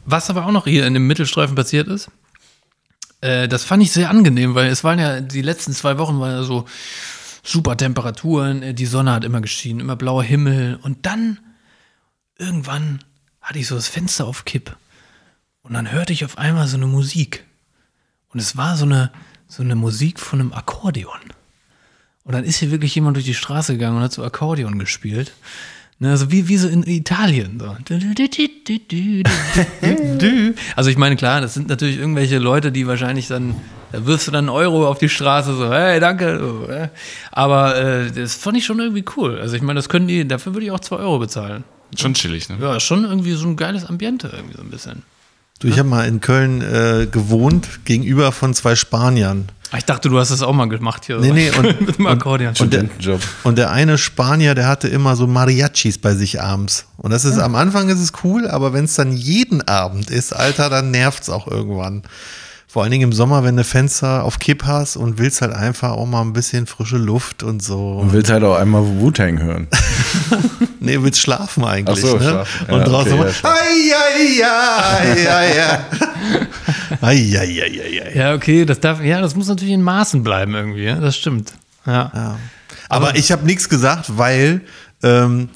was aber auch noch hier in dem Mittelstreifen passiert ist, äh, das fand ich sehr angenehm, weil es waren ja, die letzten zwei Wochen waren ja so super Temperaturen, äh, die Sonne hat immer geschienen, immer blauer Himmel und dann irgendwann hatte ich so das Fenster auf Kipp und dann hörte ich auf einmal so eine Musik und es war so eine, so eine Musik von einem Akkordeon. Und dann ist hier wirklich jemand durch die Straße gegangen und hat so Akkordeon gespielt. Ne, also wie, wie so in Italien. So. Also ich meine, klar, das sind natürlich irgendwelche Leute, die wahrscheinlich dann, da wirfst du dann einen Euro auf die Straße, so, hey, danke. Aber äh, das fand ich schon irgendwie cool. Also ich meine, das können die, dafür würde ich auch zwei Euro bezahlen. Schon chillig, ne? Ja, schon irgendwie so ein geiles Ambiente, irgendwie so ein bisschen. Du, ich habe mal in Köln äh, gewohnt, gegenüber von zwei Spaniern. Ah, Ich dachte, du hast das auch mal gemacht hier. Nee, nee, *laughs* und- mit dem Akkordeon. Und der, Studentenjob. und der eine Spanier, der hatte immer so Mariachis bei sich abends. Und das ist am Anfang ist es cool, aber wenn es dann jeden Abend ist, Alter, dann nervt es auch irgendwann. Vor allen Dingen im Sommer, wenn du Fenster auf Kipp hast und willst halt einfach auch mal ein bisschen frische Luft und so. Und willst halt auch einmal Wu-Tang hören. *laughs* Nee, willst schlafen eigentlich. Ach so, ne? schlafen. Und Ja, draußen okay, mal. ja, schlafen. Ai, ai, ai, ai, ai. *laughs* Ai, ai, ai, ai, ai. Ja, okay, das darf, ja, das muss natürlich in Maßen bleiben irgendwie, ja? das stimmt. Ja. Aber ich habe nichts gesagt, weil ähm,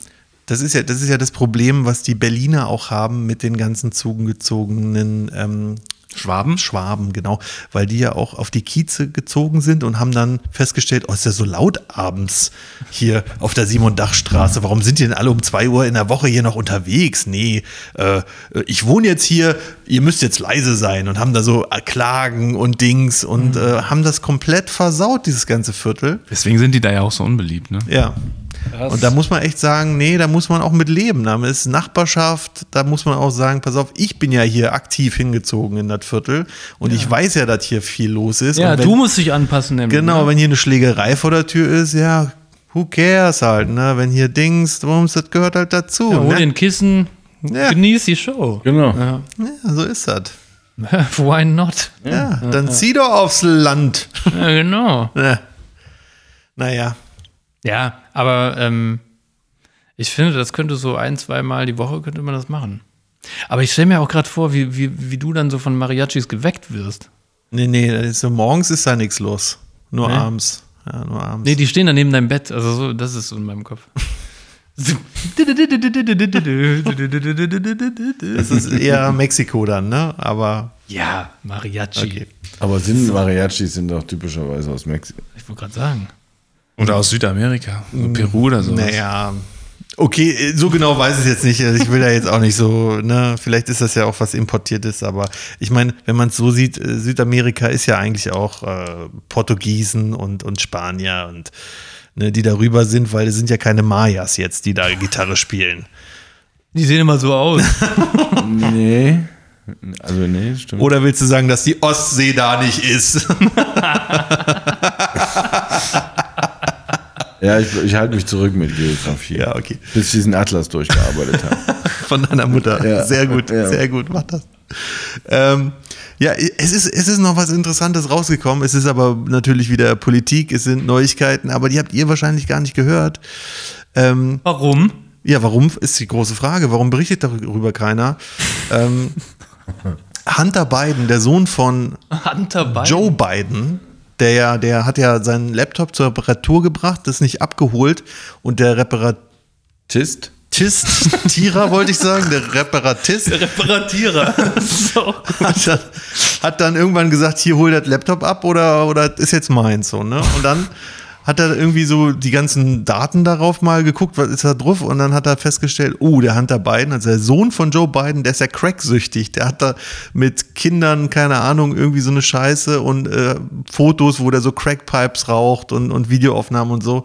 das ist ja das ist ja das Problem, was die Berliner auch haben mit den ganzen zugezogenen ähm, Schwaben? Schwaben, genau, weil die ja auch auf die Kieze gezogen sind und haben dann festgestellt, oh, ist ja so laut abends hier auf der Simon-Dach-Straße. Warum sind die denn alle um zwei Uhr in der Woche hier noch unterwegs? Nee, äh, ich wohne jetzt hier, ihr müsst jetzt leise sein und haben da so äh, Klagen und Dings und äh, haben das komplett versaut, dieses ganze Viertel. Deswegen sind die da ja auch so unbeliebt, ne? Ja. Und da muss man echt sagen, nee, da muss man auch mit leben. Da ist Nachbarschaft, da muss man auch sagen, pass auf, ich bin ja hier aktiv hingezogen in das Viertel und ich weiß ja, dass hier viel los ist. Ja, und wenn, du musst dich anpassen, nämlich. Genau, ne? wenn hier eine Schlägerei vor der Tür ist, ja, who cares halt, ne? Wenn hier Dings, warum das gehört halt dazu. Ja, hol ne? dir ein Kissen, Ja. genieß die Show. Genau. Ja. Ja, so ist das. *laughs* Why not? Ja, dann zieh doch aufs Land. Ja, genau. Ne. Naja. Ja, aber ähm, ich finde, das könnte so ein, zweimal die Woche könnte man das machen. Aber ich stelle mir auch gerade vor, wie, wie, wie du dann so von Mariachis geweckt wirst. Nee, nee, das ist so, morgens ist da nichts los. Nur Nee? abends. Ja, nur abends. Nee, die stehen dann neben deinem Bett. Also so, das ist so in meinem Kopf. Das ist eher Mexiko dann, ne? Aber ja, Mariachi. Okay. Aber sind Mariachis sind doch typischerweise aus Mexiko. Ich wollte gerade sagen. Oder aus Südamerika, so Peru oder so. Naja. Okay, so genau weiß ich jetzt nicht. Also ich will da jetzt auch nicht so, ne, vielleicht ist das ja auch was Importiertes, aber ich meine, wenn man es so sieht, äh, Südamerika ist ja eigentlich auch äh, Portugiesen und, und Spanier und ne, die darüber sind, weil es sind ja keine Mayas jetzt, die da Gitarre spielen. Die sehen immer so aus. *laughs* Nee. Also, nee, stimmt. Oder willst du sagen, dass die Ostsee da nicht ist? *laughs* ja, ich, ich halte mich zurück mit Geografie. ja, okay. Bis ich diesen Atlas durchgearbeitet habe. *laughs* Von deiner Mutter. Ja. Sehr gut, Ja. sehr gut, mach das. Ähm, ja, es ist, es ist noch was Interessantes rausgekommen. Es ist aber natürlich wieder Politik, es sind Neuigkeiten, aber die habt ihr wahrscheinlich gar nicht gehört. Ähm, Warum? ja, warum ist die große Frage? Warum berichtet darüber keiner? ähm, *laughs* Hunter Biden, der Sohn von Hunter Biden. Joe Biden, der ja, der hat ja seinen Laptop zur Reparatur gebracht, das nicht abgeholt und der Reparatist, Tist? Tierer wollte ich sagen, der Reparatist Reparatierer. *laughs* so. hat dann, hat dann irgendwann gesagt, hier hol das Laptop ab oder, oder ist jetzt meins so, ne? Und dann hat er irgendwie so die ganzen Daten darauf mal geguckt, was ist da drauf und dann hat er festgestellt, oh, der Hunter Biden, also der Sohn von Joe Biden, der ist ja cracksüchtig, der hat da mit Kindern, keine Ahnung, irgendwie so eine Scheiße und äh, Fotos, wo der so Crackpipes raucht und, und Videoaufnahmen und so.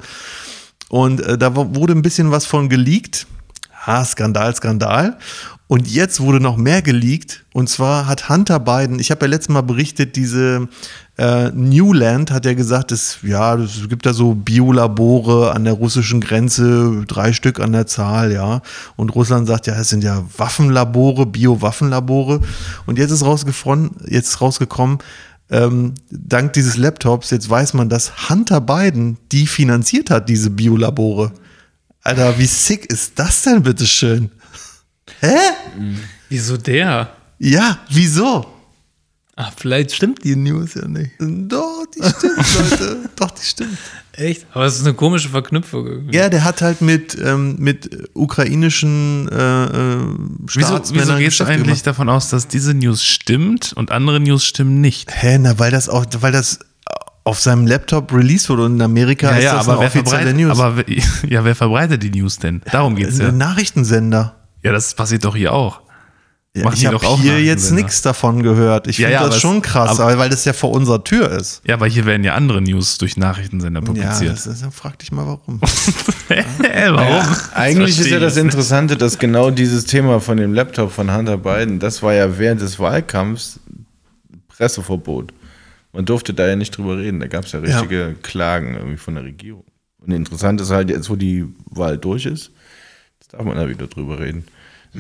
Und äh, da wurde ein bisschen was von geleakt. Ah, Skandal, Skandal. Und jetzt wurde noch mehr geleakt. Und zwar hat Hunter Biden, ich habe ja letztes Mal berichtet, diese äh, Newland hat ja gesagt, es, ja, es gibt da so Biolabore an der russischen Grenze, drei Stück an der Zahl, ja. Und Russland sagt, ja, es sind ja Waffenlabore, Biowaffenlabore. Und jetzt ist rausgefunden, jetzt ist rausgekommen, ähm, dank dieses Laptops, jetzt weiß man, dass Hunter Biden die finanziert hat, diese Biolabore. Alter, wie sick ist das denn, bitteschön? Hä? Wieso der? Ja, wieso? Ah, vielleicht stimmt die News ja nicht. Doch, die stimmt, Leute. *laughs* Doch, die stimmt. Echt? Aber es ist eine komische Verknüpfung irgendwie. Ja, der hat halt mit, ähm, mit ukrainischen äh, äh, Wieso, Staatsmännern wieso gehst du eigentlich gemacht. davon aus, dass diese News stimmt und andere News stimmen nicht? Hä, na, weil das auch, weil das auf seinem Laptop released wurde und in Amerika ist das eine offizielle verbreitet, News. aber wer- *laughs* ja, wer verbreitet die News denn? Darum geht's ein ja. Nachrichtensender. Ja, das passiert doch hier auch. Ja, ich habe hier jetzt Nachrichtensender. nichts davon gehört. Ich Ja, finde ja, das es- schon krass, aber- weil das ja vor unserer Tür ist. Ja, aber hier werden ja andere News durch Nachrichtensender Ja, publiziert. das ist, dann frag dich mal warum. *laughs* Hä, warum? Eigentlich ist ja das. Interessante, dass genau dieses Thema von dem Laptop von Hunter Biden, das war ja während des Wahlkampfs Presseverbot. Man durfte da ja nicht drüber reden. Da gab es ja Ja. richtige Klagen irgendwie von der Regierung. Und interessant ist halt jetzt, wo die Wahl durch ist, jetzt darf man da wieder drüber reden. *clears throat*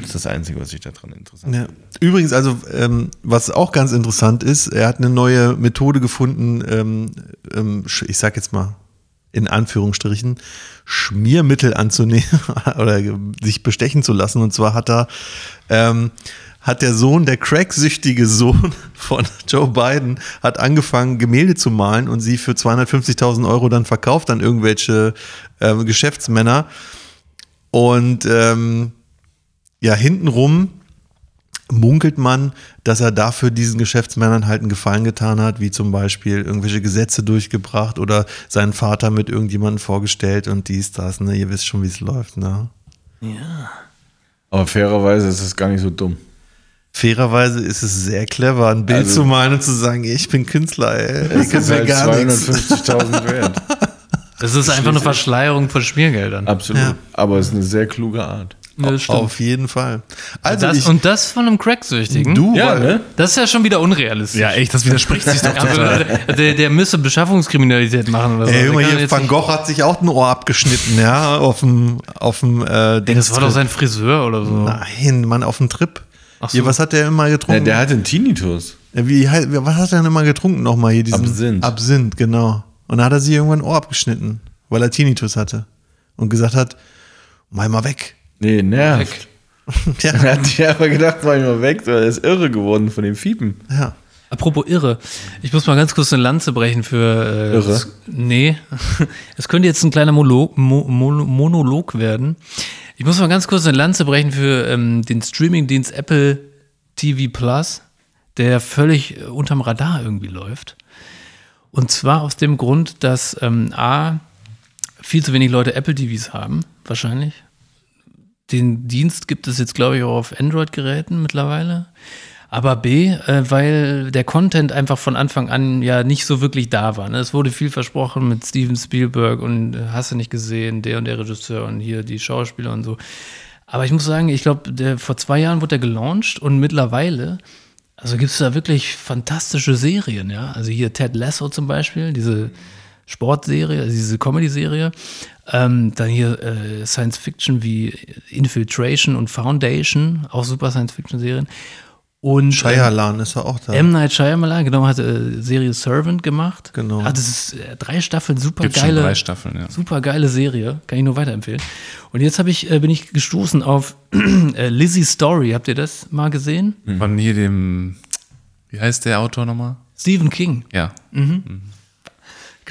Das ist das Einzige, was ich daran interessant Ja. Übrigens, also ähm, was auch ganz interessant ist, er hat eine neue Methode gefunden, ähm, ähm, ich sag jetzt mal in Anführungsstrichen, Schmiermittel anzunehmen *laughs* oder sich bestechen zu lassen. Und zwar hat er, ähm, hat der Sohn, der cracksüchtige Sohn *laughs* von Joe Biden, hat angefangen, Gemälde zu malen und sie für 250.000 Euro dann verkauft an irgendwelche ähm, Geschäftsmänner. Und ähm, ja, hintenrum munkelt man, dass er dafür diesen Geschäftsmännern halt einen Gefallen getan hat, wie zum Beispiel irgendwelche Gesetze durchgebracht oder seinen Vater mit irgendjemandem vorgestellt und dies, das, ne? Ihr wisst schon, wie es läuft, ne? Aber fairerweise ist es gar nicht so dumm. Fairerweise ist es sehr clever, ein Bild Also- zu malen und zu sagen, ich bin Künstler, ey. Es könnt ist mir halt gar nichts. 250.000 wert. Das ist einfach eine Verschleierung von Schmiergeldern. Absolut. Ja. Aber es ist eine sehr kluge Art. Ja. Auf jeden Fall. Also das, ich, und das von einem Cracksüchtigen? du, Ja, ne? Das ist ja schon wieder unrealistisch. Ja, echt, das widerspricht sich doch Aber *laughs* total. der, der müsste Beschaffungskriminalität machen oder so. Ey, kann hier, Van Gogh hat sich auch ein Ohr abgeschnitten, ja, auf dem, auf dem, äh, Ey, das war doch sein Friseur oder so. Nein, Mann, auf dem Trip. Ach so. Hier, was hat der immer Ja, getrunken? der hat einen Tinnitus. Ja, Wie, was hat er denn immer getrunken nochmal hier? Diesen Absinth. Absinth, genau. Und da hat er sich irgendwann ein Ohr abgeschnitten, weil er Tinnitus hatte. Und gesagt hat, mal mal weg. Nee, nervt. Weg. *laughs* Ja, Er hat sich einfach gedacht, mach ich mal weg, weil er ist irre geworden von dem Fiepen. ja. Apropos irre. Ich muss mal ganz kurz eine Lanze brechen für. Äh, Irre? Es, nee. *laughs* Es könnte jetzt ein kleiner Monolog, Mo, Mo, Monolog werden. Ich muss mal ganz kurz eine Lanze brechen für ähm, den Streamingdienst Apple TV Plus, der völlig äh, unterm Radar irgendwie läuft. Und zwar aus dem Grund, dass ähm, A, viel zu wenig Leute Apple TVs haben, wahrscheinlich. Den Dienst gibt es jetzt, glaube ich, auch auf Android-Geräten mittlerweile. Aber B, äh, weil der Content einfach von Anfang an ja nicht so wirklich da war. Ne? Es wurde viel versprochen mit Steven Spielberg und äh, hast du nicht gesehen, der und der Regisseur und hier die Schauspieler und so. Aber ich muss sagen, ich glaube, vor zwei Jahren wurde der gelauncht und mittlerweile, also gibt es da wirklich fantastische Serien, ja. Also hier Ted Lasso zum Beispiel, diese Sportserie, also diese Comedy-Serie. Ähm, dann hier äh, Science Fiction wie Infiltration und Foundation, auch super Science Fiction-Serien. Und ähm, Shyamalan ist ja auch da. M. Night Shyamalan, genau, hat äh, Serie Servant gemacht. Genau. Ah, das ist äh, drei Staffeln, super Gibt schon geile. drei Staffeln, ja. Super geile Serie, kann ich nur weiterempfehlen. Und jetzt habe ich, äh, bin ich gestoßen auf *clears throat* äh, Lizzie Story. Habt ihr das mal gesehen? Von hier dem, wie heißt der Autor nochmal? Stephen King. Ja.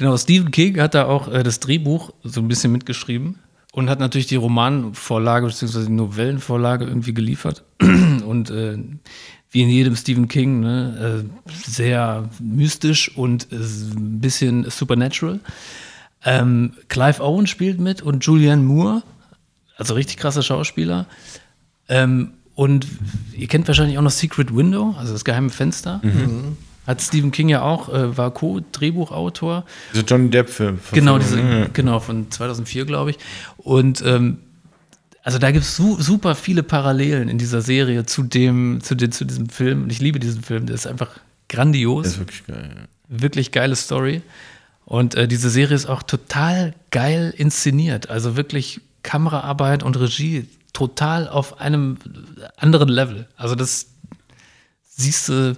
Genau, Stephen King hat da auch äh, das Drehbuch so ein bisschen mitgeschrieben und hat natürlich die Romanvorlage bzw. die Novellenvorlage irgendwie geliefert. *clears throat* Und äh, wie in jedem Stephen King, ne, äh, sehr mystisch und äh, ein bisschen supernatural. Ähm, Clive Owen spielt mit und Julianne Moore, also richtig krasse Schauspieler. Ähm, und ihr kennt wahrscheinlich auch noch Secret Window, also das geheime Fenster. Hat Stephen King ja auch, äh, war Co-Drehbuchautor. Diese Johnny Depp-Film. Genau, diese, genau, von 2004, glaube ich. Und ähm, also da gibt es su super viele Parallelen in dieser Serie zu dem, zu, dem, zu diesem Film. Und ich liebe diesen Film, der ist einfach grandios. Das ist wirklich geil. ja. wirklich geile Story. Und äh, diese Serie ist auch total geil inszeniert. Also wirklich Kameraarbeit und Regie total auf einem anderen Level. Also das siehst du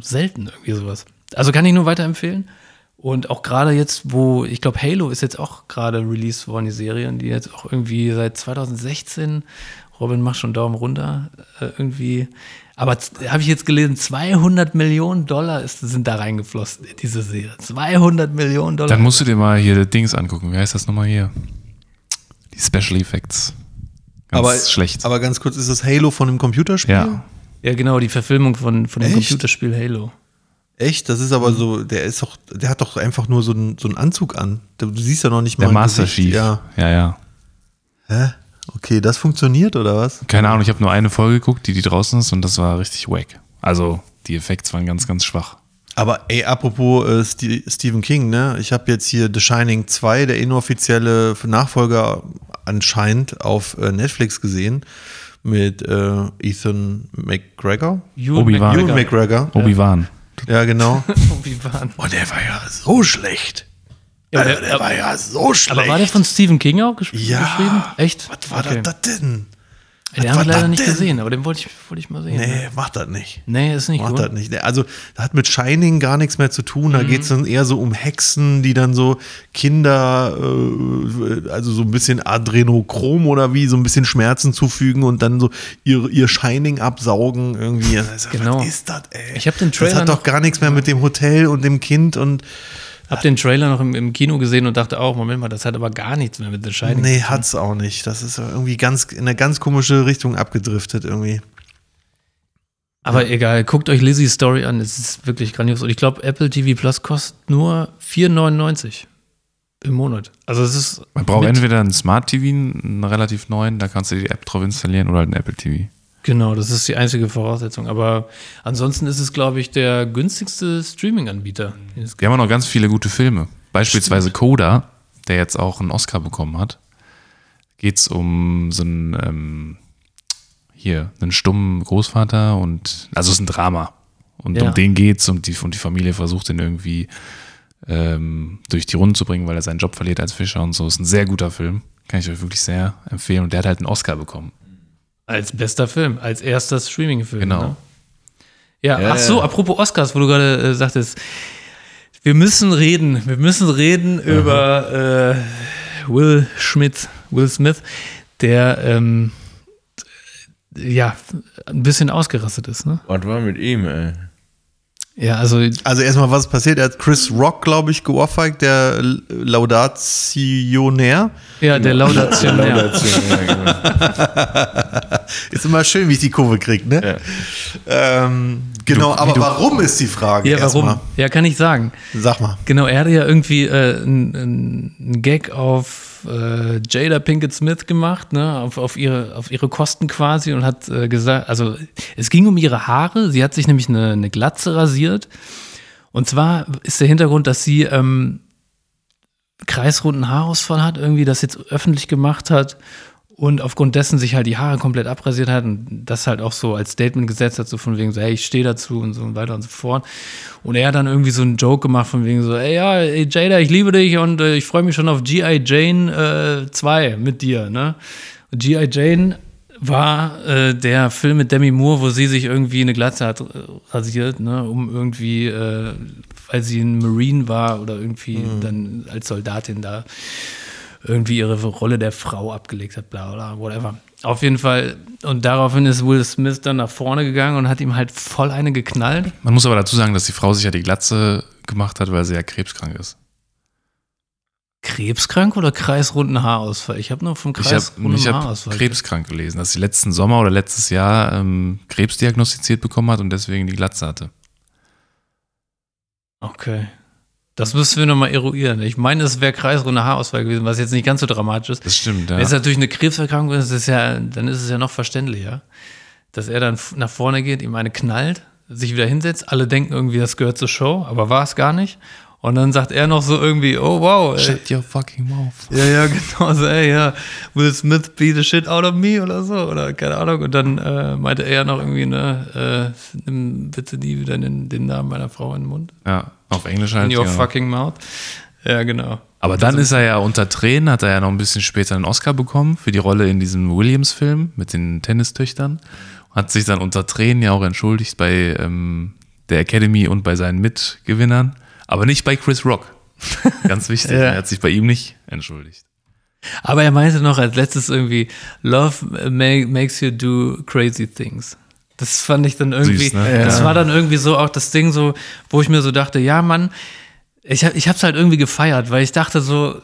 selten irgendwie sowas. Also kann ich nur weiterempfehlen. Und auch gerade jetzt, wo, ich glaube, Halo ist jetzt auch gerade released worden, die Serien, die jetzt auch irgendwie seit 2016, Robin macht schon Daumen runter, äh, irgendwie. Aber habe ich jetzt gelesen, 200 Millionen Dollar ist, sind da reingeflossen in diese Serie. 200 Millionen Dollar. Dann musst du dir mal hier Dings angucken. Wie heißt das nochmal hier? Die Special Effects. Ganz aber, schlecht. aber ganz kurz, ist das Halo von einem Computerspiel? ja. Ja, genau, die Verfilmung von, von dem Echt? Computerspiel Halo. Echt? Das ist aber so, der ist doch, der hat doch einfach nur so einen, so einen Anzug an. Du siehst ja noch nicht mal. Der Master Gesicht. Chief. Ja. ja, ja. Hä? Okay, das funktioniert oder was? Keine Ahnung, ich habe nur eine Folge geguckt, die, die draußen ist und das war richtig wack. Also die Effekte waren ganz, ganz schwach. Aber ey, apropos äh, Sti- Stephen King, ne? Ich habe jetzt hier The Shining 2, der inoffizielle Nachfolger anscheinend auf äh, Netflix gesehen mit äh, Ethan McGregor. Obi-Wan. Ewan McGregor. Obi-Wan. Ja, genau. *laughs* Obi-Wan. Und der war ja so schlecht. Ja, Alter, aber- der war ja so schlecht. Aber war der von Stephen King auch gesch ja. geschrieben? Echt? Was war Okay. das denn? Den habe war ich leider das nicht denn? gesehen, aber den wollte ich, wollte ich mal sehen. Nee, macht das nicht. Nee, ist nicht Macht gut. das nicht. Also, das hat mit Shining gar nichts mehr zu tun. Mhm. Da geht es dann eher so um Hexen, die dann so Kinder, äh, also so ein bisschen Adrenochrom oder wie, so ein bisschen Schmerzen zufügen und dann so ihr, ihr Shining absaugen irgendwie. *laughs* Also, Genau. Was ist das, ey? Ich hab den Das Trailer hat doch gar nichts mehr mit dem Hotel und dem Kind und. Hab den Trailer noch im, im Kino gesehen und dachte auch, Moment mal, das hat aber gar nichts mehr mit The Shining. Nee, hat's auch nicht. Das ist irgendwie ganz in eine ganz komische Richtung abgedriftet irgendwie. Aber egal, guckt euch Lizzie's Story an, es ist wirklich grandios. Und ich glaube, Apple TV Plus kostet nur 4,99 im Monat. Also es ist. Man braucht entweder einen Smart TV, einen relativ neuen, da kannst du die App drauf installieren oder halt einen Apple TV. Genau, das ist die einzige Voraussetzung. Aber ansonsten ist es, glaube ich, der günstigste Streaming-Anbieter. Wir haben auch noch ganz viele gute Filme. Beispielsweise Coda, der jetzt auch einen Oscar bekommen hat. Geht es um so einen, ähm, hier, einen stummen Großvater und, also es ist ein Drama. Und Ja. um den geht's und die, und die Familie versucht ihn irgendwie ähm, durch die Runden zu bringen, weil er seinen Job verliert als Fischer und so. Ist ein sehr guter Film. Kann ich euch wirklich sehr empfehlen. Und der hat halt einen Oscar bekommen. Als bester Film, als erster Streaming-Film. Genau. Ne? Ja, Ja, ach so, ja. apropos Oscars, wo du gerade äh, sagtest, wir müssen reden, wir müssen reden über äh, Will Schmidt, Will Smith, der ähm, ja ein bisschen ausgerastet ist, ne? Was war mit ihm, ey? Ja, also Also erstmal, was ist passiert? Er hat Chris Rock, glaube ich, geohrfeigt, der Laudationär. ja, der Laudationär. *laughs* Laudation, ja, genau. *laughs* Ist immer schön, wie ich die Kurve kriege, ne? Ähm, genau, aber warum ist die Frage? Ja, warum? erstmal? Ja, kann ich sagen. Sag mal. Genau, er hatte ja irgendwie äh, einen einen Gag auf äh, Jada Pinkett Smith gemacht, ne, auf, auf, ihre, auf ihre Kosten quasi und hat äh, gesagt, also es ging um ihre Haare. Sie hat sich nämlich eine, eine Glatze rasiert. Und zwar ist der Hintergrund, dass sie ähm, kreisrunden Haarausfall hat, irgendwie das jetzt öffentlich gemacht hat und aufgrund dessen sich halt die Haare komplett abrasiert hat und das halt auch so als Statement gesetzt hat, so von wegen so, hey, ich stehe dazu und so und weiter und so fort. Und er hat dann irgendwie so einen Joke gemacht von wegen so, ey, ja, ey, Jada, ich liebe dich und äh, ich freue mich schon auf G.I. Jane äh, 2 mit dir, ne? G.I. Jane war äh, der Film mit Demi Moore, wo sie sich irgendwie eine Glatze hat äh, rasiert, ne, um irgendwie, äh, weil sie ein Marine war oder irgendwie dann als Soldatin da irgendwie ihre Rolle der Frau abgelegt hat, bla bla, whatever. Auf jeden Fall, und daraufhin ist Will Smith dann nach vorne gegangen und hat ihm halt voll eine geknallt. Man muss aber dazu sagen, dass die Frau sich ja die Glatze gemacht hat, weil sie ja krebskrank ist. Krebskrank oder kreisrunden Haarausfall? Ich habe nur vom Ich habe kreisrunden ich hab Haarausfall. krebskrank gelesen, dass sie letzten Sommer oder letztes Jahr ähm, Krebs diagnostiziert bekommen hat und deswegen die Glatze hatte. Okay. Das müssen wir nochmal eruieren. Ich meine, es wäre kreisrunder Haarausfall gewesen, was jetzt nicht ganz so dramatisch ist. Das stimmt, ja. Wenn es natürlich eine Krebserkrankung ist, ist ja, dann ist es ja noch verständlicher, dass er dann nach vorne geht, ihm eine knallt, sich wieder hinsetzt. Alle denken irgendwie, das gehört zur Show, aber war es gar nicht. Und dann sagt er noch so irgendwie, oh wow, ey, Shut your fucking mouth. ja, ja, *laughs* genau, so, ey, ja, Will Smith beat the shit out of me oder so, oder keine Ahnung. Und dann äh, meinte er noch irgendwie, ne, äh, nimm bitte nie wieder den, den Namen meiner Frau in den Mund. Ja, auf Englisch halt. In your ja. fucking mouth. Ja, genau. Aber dann ist er ja unter Tränen, hat er ja noch ein bisschen später einen Oscar bekommen für die Rolle in diesem Williams-Film mit den Tennistöchtern. Hat sich dann unter Tränen ja auch entschuldigt bei ähm, der Academy und bei seinen Mitgewinnern. Aber nicht bei Chris Rock. *laughs* Ganz wichtig. Ja. Er hat sich bei ihm nicht entschuldigt. Aber er meinte noch als letztes irgendwie, Love ma makes you do crazy things. Das fand ich dann irgendwie, Süß, ne? das Ja. war dann irgendwie so auch das Ding so, wo ich mir so dachte, ja Mann, ich, ich hab's halt irgendwie gefeiert, weil ich dachte so,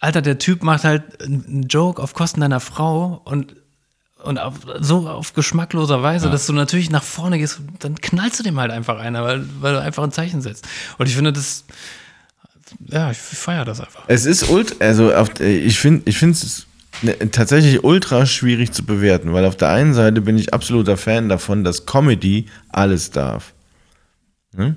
Alter, der Typ macht halt einen Joke auf Kosten deiner Frau und und auf, so auf geschmackloser Weise, dass du natürlich nach vorne gehst, dann knallst du dem halt einfach einer, weil, weil du einfach ein Zeichen setzt. Und ich finde das, ja, ich feiere das einfach. Es ist ultra, also auf, ich finde ich finde es tatsächlich ultra schwierig zu bewerten, weil auf der einen Seite bin ich absoluter Fan davon, dass Comedy alles darf. Ne?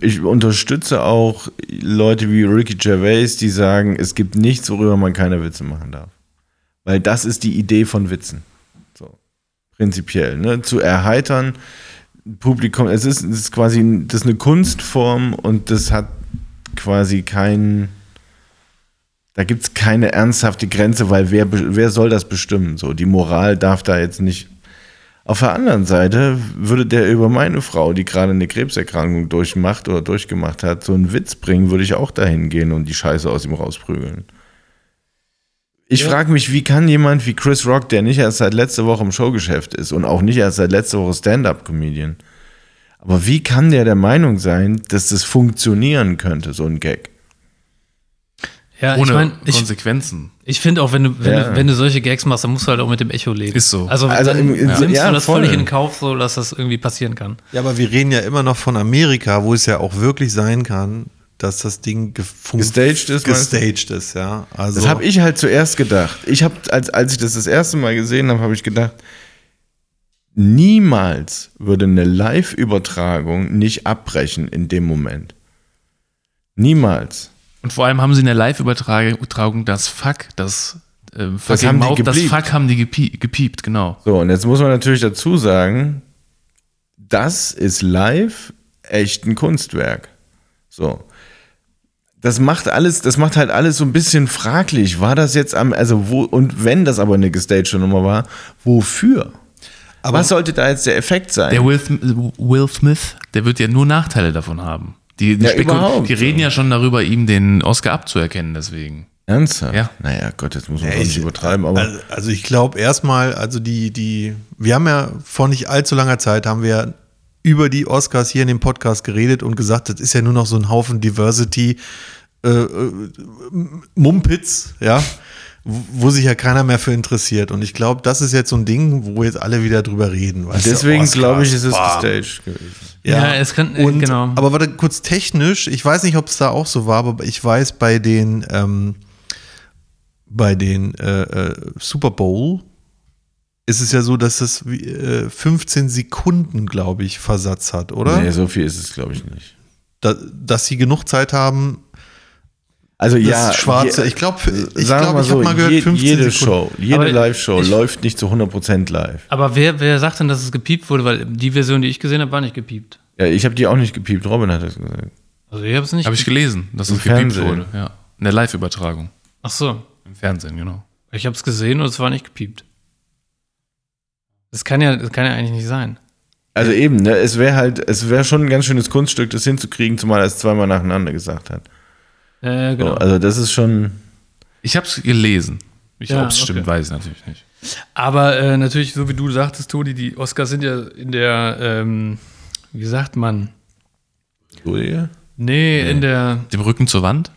Ich unterstütze auch Leute wie Ricky Gervais, die sagen, es gibt nichts, worüber man keine Witze machen darf. Weil das ist die Idee von Witzen. So. Prinzipiell. Ne? Zu erheitern, Publikum, es ist, es ist quasi, das ist eine Kunstform und das hat quasi kein, da gibt es keine ernsthafte Grenze, weil wer, wer soll das bestimmen? So, die Moral darf da jetzt nicht. Auf der anderen Seite würde der über meine Frau, die gerade eine Krebserkrankung durchmacht oder durchgemacht hat, so einen Witz bringen, würde ich auch dahin gehen und die Scheiße aus ihm rausprügeln. Ich frage mich, wie kann jemand wie Chris Rock, der nicht erst seit letzter Woche im Showgeschäft ist und auch nicht erst seit letzter Woche Stand-up-Comedian, aber wie kann der der Meinung sein, dass das funktionieren könnte, so ein Gag? Ja, Ohne ich meine, ich, Konsequenzen. Ich finde auch, wenn du, wenn, Ja. du, wenn du solche Gags machst, dann musst du halt auch mit dem Echo leben. Ist so. Also, Also im- im- nimmst ja, du das voll. völlig in Kauf, so dass das irgendwie passieren kann. Ja, aber wir reden ja immer noch von Amerika, wo es ja auch wirklich sein kann, dass das Ding Gestaged ist? Gestaged ist, ja. Also, Das habe ich halt zuerst gedacht. Ich habe, als, als ich das das erste Mal gesehen habe, habe ich gedacht, niemals würde eine Live-Übertragung nicht abbrechen in dem Moment. Niemals. Und vor allem haben sie in der Live-Übertragung das Fuck, das, äh, Das haben die Mouth, das. Fuck haben die gepie gepiept, genau. So, und jetzt muss man natürlich dazu sagen, das ist live echt ein Kunstwerk. So. Das macht alles, das macht halt alles so ein bisschen fraglich. War das jetzt am, also wo, und wenn das aber eine gestagte Nummer war, wofür? Aber- Was sollte da jetzt der Effekt sein? Der Will, Will Smith, der wird ja nur Nachteile davon haben. Die, die, Ja, die reden ja schon darüber, ihm den Oscar abzuerkennen, deswegen. Ernsthaft? Ja. Naja, Gott, jetzt muss man Ja, auch nicht ich- übertreiben, aber. Also, also ich glaube erstmal, also die, die, wir haben ja vor nicht allzu langer Zeit haben wir über die Oscars hier in dem Podcast geredet und gesagt, das ist ja nur noch so ein Haufen Diversity äh, äh, Mumpitz, ja, wo wo sich ja keiner mehr für interessiert. Und ich glaube, das ist jetzt so ein Ding, wo jetzt alle wieder drüber reden. weißt du, Deswegen glaube ich, ist es gestaged gewesen. Ja, es kann- äh, und, genau. Aber warte, kurz technisch, ich weiß nicht, ob es da auch so war, aber ich weiß bei den, ähm, bei den äh, äh, Super Bowl ist es ja so, dass das wie, äh, 15 Sekunden, glaube ich, Versatz hat, oder? Nee, so viel ist es, glaube ich, nicht. Da, dass sie genug Zeit haben, Also Das ja, schwarze, je- ich glaube, ich, sagen wir glaub, mal ich habe so, mal gehört, je, 15 jede Sekunden. Show, jede Aber Live-Show läuft nicht zu 100% live. Aber wer, wer sagt denn, dass es gepiept wurde? Weil die Version, die ich gesehen habe, war nicht gepiept. Ja, ich habe die auch nicht gepiept, Robin hat das gesagt. Also ich habe es nicht. Habe ich gelesen, dass es gepiept Fernsehen. wurde. Ja. In der Live-Übertragung. Ach so. Im Fernsehen, genau. Ich habe es gesehen und es war nicht gepiept. Das kann ja, das kann ja eigentlich nicht sein. Also eben, ne, es wäre halt, es wäre schon ein ganz schönes Kunststück, das hinzukriegen, zumal er es zweimal nacheinander gesagt hat. Äh, genau. So, also das ist schon, Ich habe es gelesen. Ich, Ja, Ob es stimmt, okay. weiß ich natürlich nicht. Aber äh, natürlich, so wie du sagtest, Toni, die Oscars sind ja in der, ähm, wie sagt man? Julia? Nee, in der, Dem Rücken zur Wand?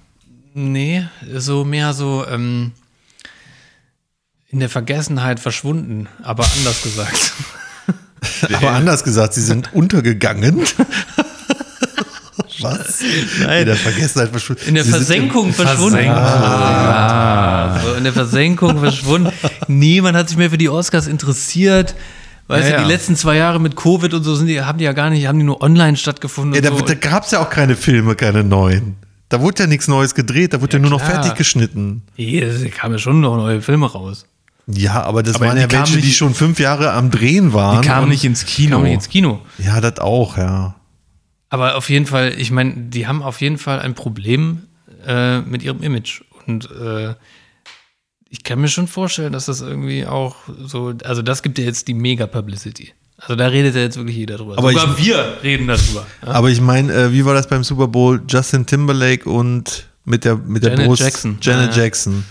nee, so mehr so ähm, in der Vergessenheit verschwunden, aber anders gesagt. *laughs* Aber anders gesagt, sie sind untergegangen. *laughs* Was? *laughs* In der Vergessenheit verschwunden. In der Sie Versenkung verschwunden. Ah, so in der Versenkung verschwunden. Niemand hat sich mehr für die Oscars interessiert. Weißt Ja, du, ja. die letzten zwei Jahre mit Covid und so sind die, haben die ja gar nicht, haben die nur online stattgefunden. Ja, da, so. da gab es ja auch keine Filme, keine neuen. Da wurde ja nichts Neues gedreht, da wurde ja, nur noch klar. fertig geschnitten. Nee, es kamen ja schon noch neue Filme raus. Ja, aber das Aber waren die ja kamen welche, die nicht- schon fünf Jahre am Drehen waren. Die kamen nicht ins Kino. Kamen nicht ins Kino. Ja, das auch, ja. Aber auf jeden Fall, ich meine, die haben auf jeden Fall ein Problem äh, mit ihrem Image. Und äh, ich kann mir schon vorstellen, dass das irgendwie auch so, also das gibt ja jetzt die Mega-Publicity. Also da redet ja jetzt wirklich jeder drüber. Aber Sogar ich- wir reden darüber. Aber ich meine, äh, wie war das beim Super Bowl? Justin Timberlake und mit der, mit der Janet Brust Jackson. Janet Ja, ja. Jackson.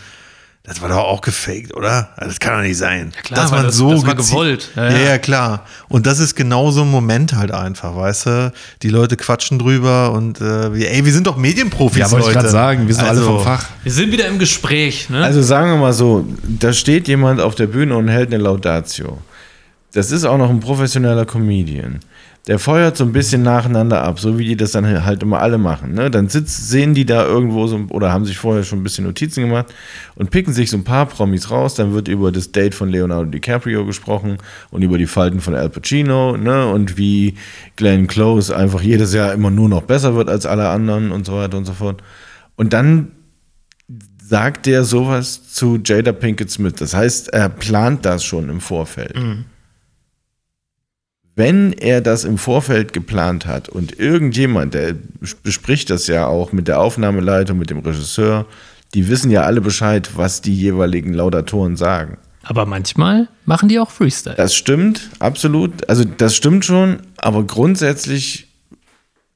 Das war doch auch gefaked, oder? Also Das kann doch nicht sein. Ja, klar, weil das- das war gewollt. Ja, Ja, ja. ja. klar. Und das ist genau so ein Moment halt einfach, weißt du? Die Leute quatschen drüber und äh, wir- ey, wir sind doch Medienprofis, Ja, wollte ich gerade sagen, wir sind alle Also, vom Fach. Wir sind wieder im Gespräch, ne? Also sagen wir mal so, da steht jemand auf der Bühne und hält eine Laudatio. Das ist auch noch ein professioneller Comedian. Der feuert so ein bisschen nacheinander ab, so wie die das dann halt immer alle machen. Ne? Dann sitzt, sehen die da irgendwo so oder haben sich vorher schon ein bisschen Notizen gemacht und picken sich so ein paar Promis raus. Dann wird über das Date von Leonardo DiCaprio gesprochen und über die Falten von Al Pacino ne? und wie Glenn Close einfach jedes Jahr immer nur noch besser wird als alle anderen und so weiter und so fort. Und dann sagt der sowas zu Jada Pinkett Smith. Das heißt, er plant das schon im Vorfeld. Wenn er das im Vorfeld geplant hat und irgendjemand, der bespricht das ja auch mit der Aufnahmeleitung, mit dem Regisseur, die wissen ja alle Bescheid, was die jeweiligen Laudatoren sagen. Aber manchmal machen die auch Freestyle. Das stimmt, absolut. Also das stimmt schon, aber grundsätzlich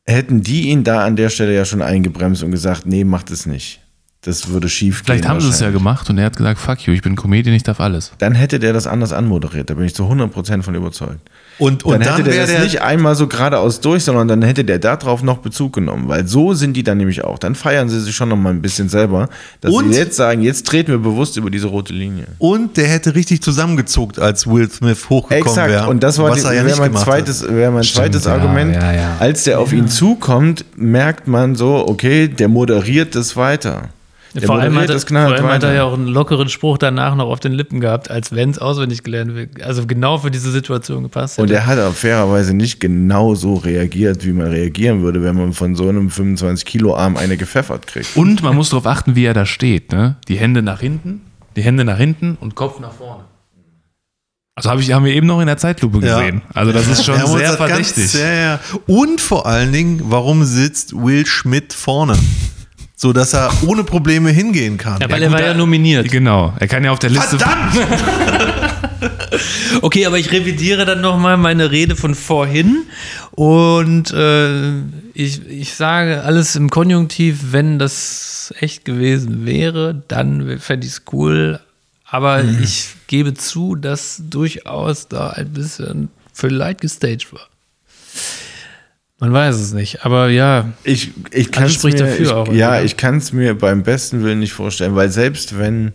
hätten die ihn da an der Stelle ja schon eingebremst und gesagt, nee, macht es nicht. Das würde schief gehen. Vielleicht haben sie es ja gemacht und er hat gesagt, fuck you, ich bin Comedian, ich darf alles. Dann hätte der das anders anmoderiert, da bin ich zu 100% von überzeugt. Und, Dann und hätte dann, der wäre das der, nicht einmal so geradeaus durch, sondern dann hätte der darauf noch Bezug genommen, weil so sind die dann nämlich auch. Dann feiern sie sich schon noch mal ein bisschen selber, dass Und- sie jetzt sagen, jetzt treten wir bewusst über diese rote Linie. und der hätte richtig zusammengezuckt, als Will Smith hochgekommen Exakt. wäre. Und das war die, ja mein zweites, wäre mein zweites ja, Argument. ja, ja. Als der auf ihn zukommt, merkt man so, okay, der moderiert das weiter. Der vor allem, hat, er- das vor knallhart allem hat er ja auch einen lockeren Spruch danach noch auf den Lippen gehabt, als wenn es auswendig gelernt wird. Also genau für diese Situation gepasst Und hätte. er hat auch fairerweise nicht genau so reagiert, wie man reagieren würde, wenn man von so einem 25-Kilo-Arm eine gepfeffert kriegt. Und man muss darauf achten, wie er da steht. Ne? Die Hände nach hinten, die Hände nach hinten und Kopf nach vorne. Also habe ich, haben wir eben noch in der Zeitlupe Ja. gesehen. Also das ist schon uns sehr ganz- verdächtig. ja, ja. Und vor allen Dingen, warum sitzt Will Schmidt vorne? So dass er ohne Probleme hingehen kann. ja, weil er war ja nominiert. Genau, er kann ja auf der Liste. *laughs* Okay, aber ich revidiere dann nochmal meine Rede von vorhin und äh, ich, ich sage alles im Konjunktiv, wenn das echt gewesen wäre, dann fände ich es cool. Aber ich gebe zu, dass durchaus da ein bisschen vielleicht gestaged war. Man weiß es nicht, aber ja, Ich, ich kann Alles spricht mir, dafür ich, auch, Ja, ich kann es mir beim besten Willen nicht vorstellen, weil selbst wenn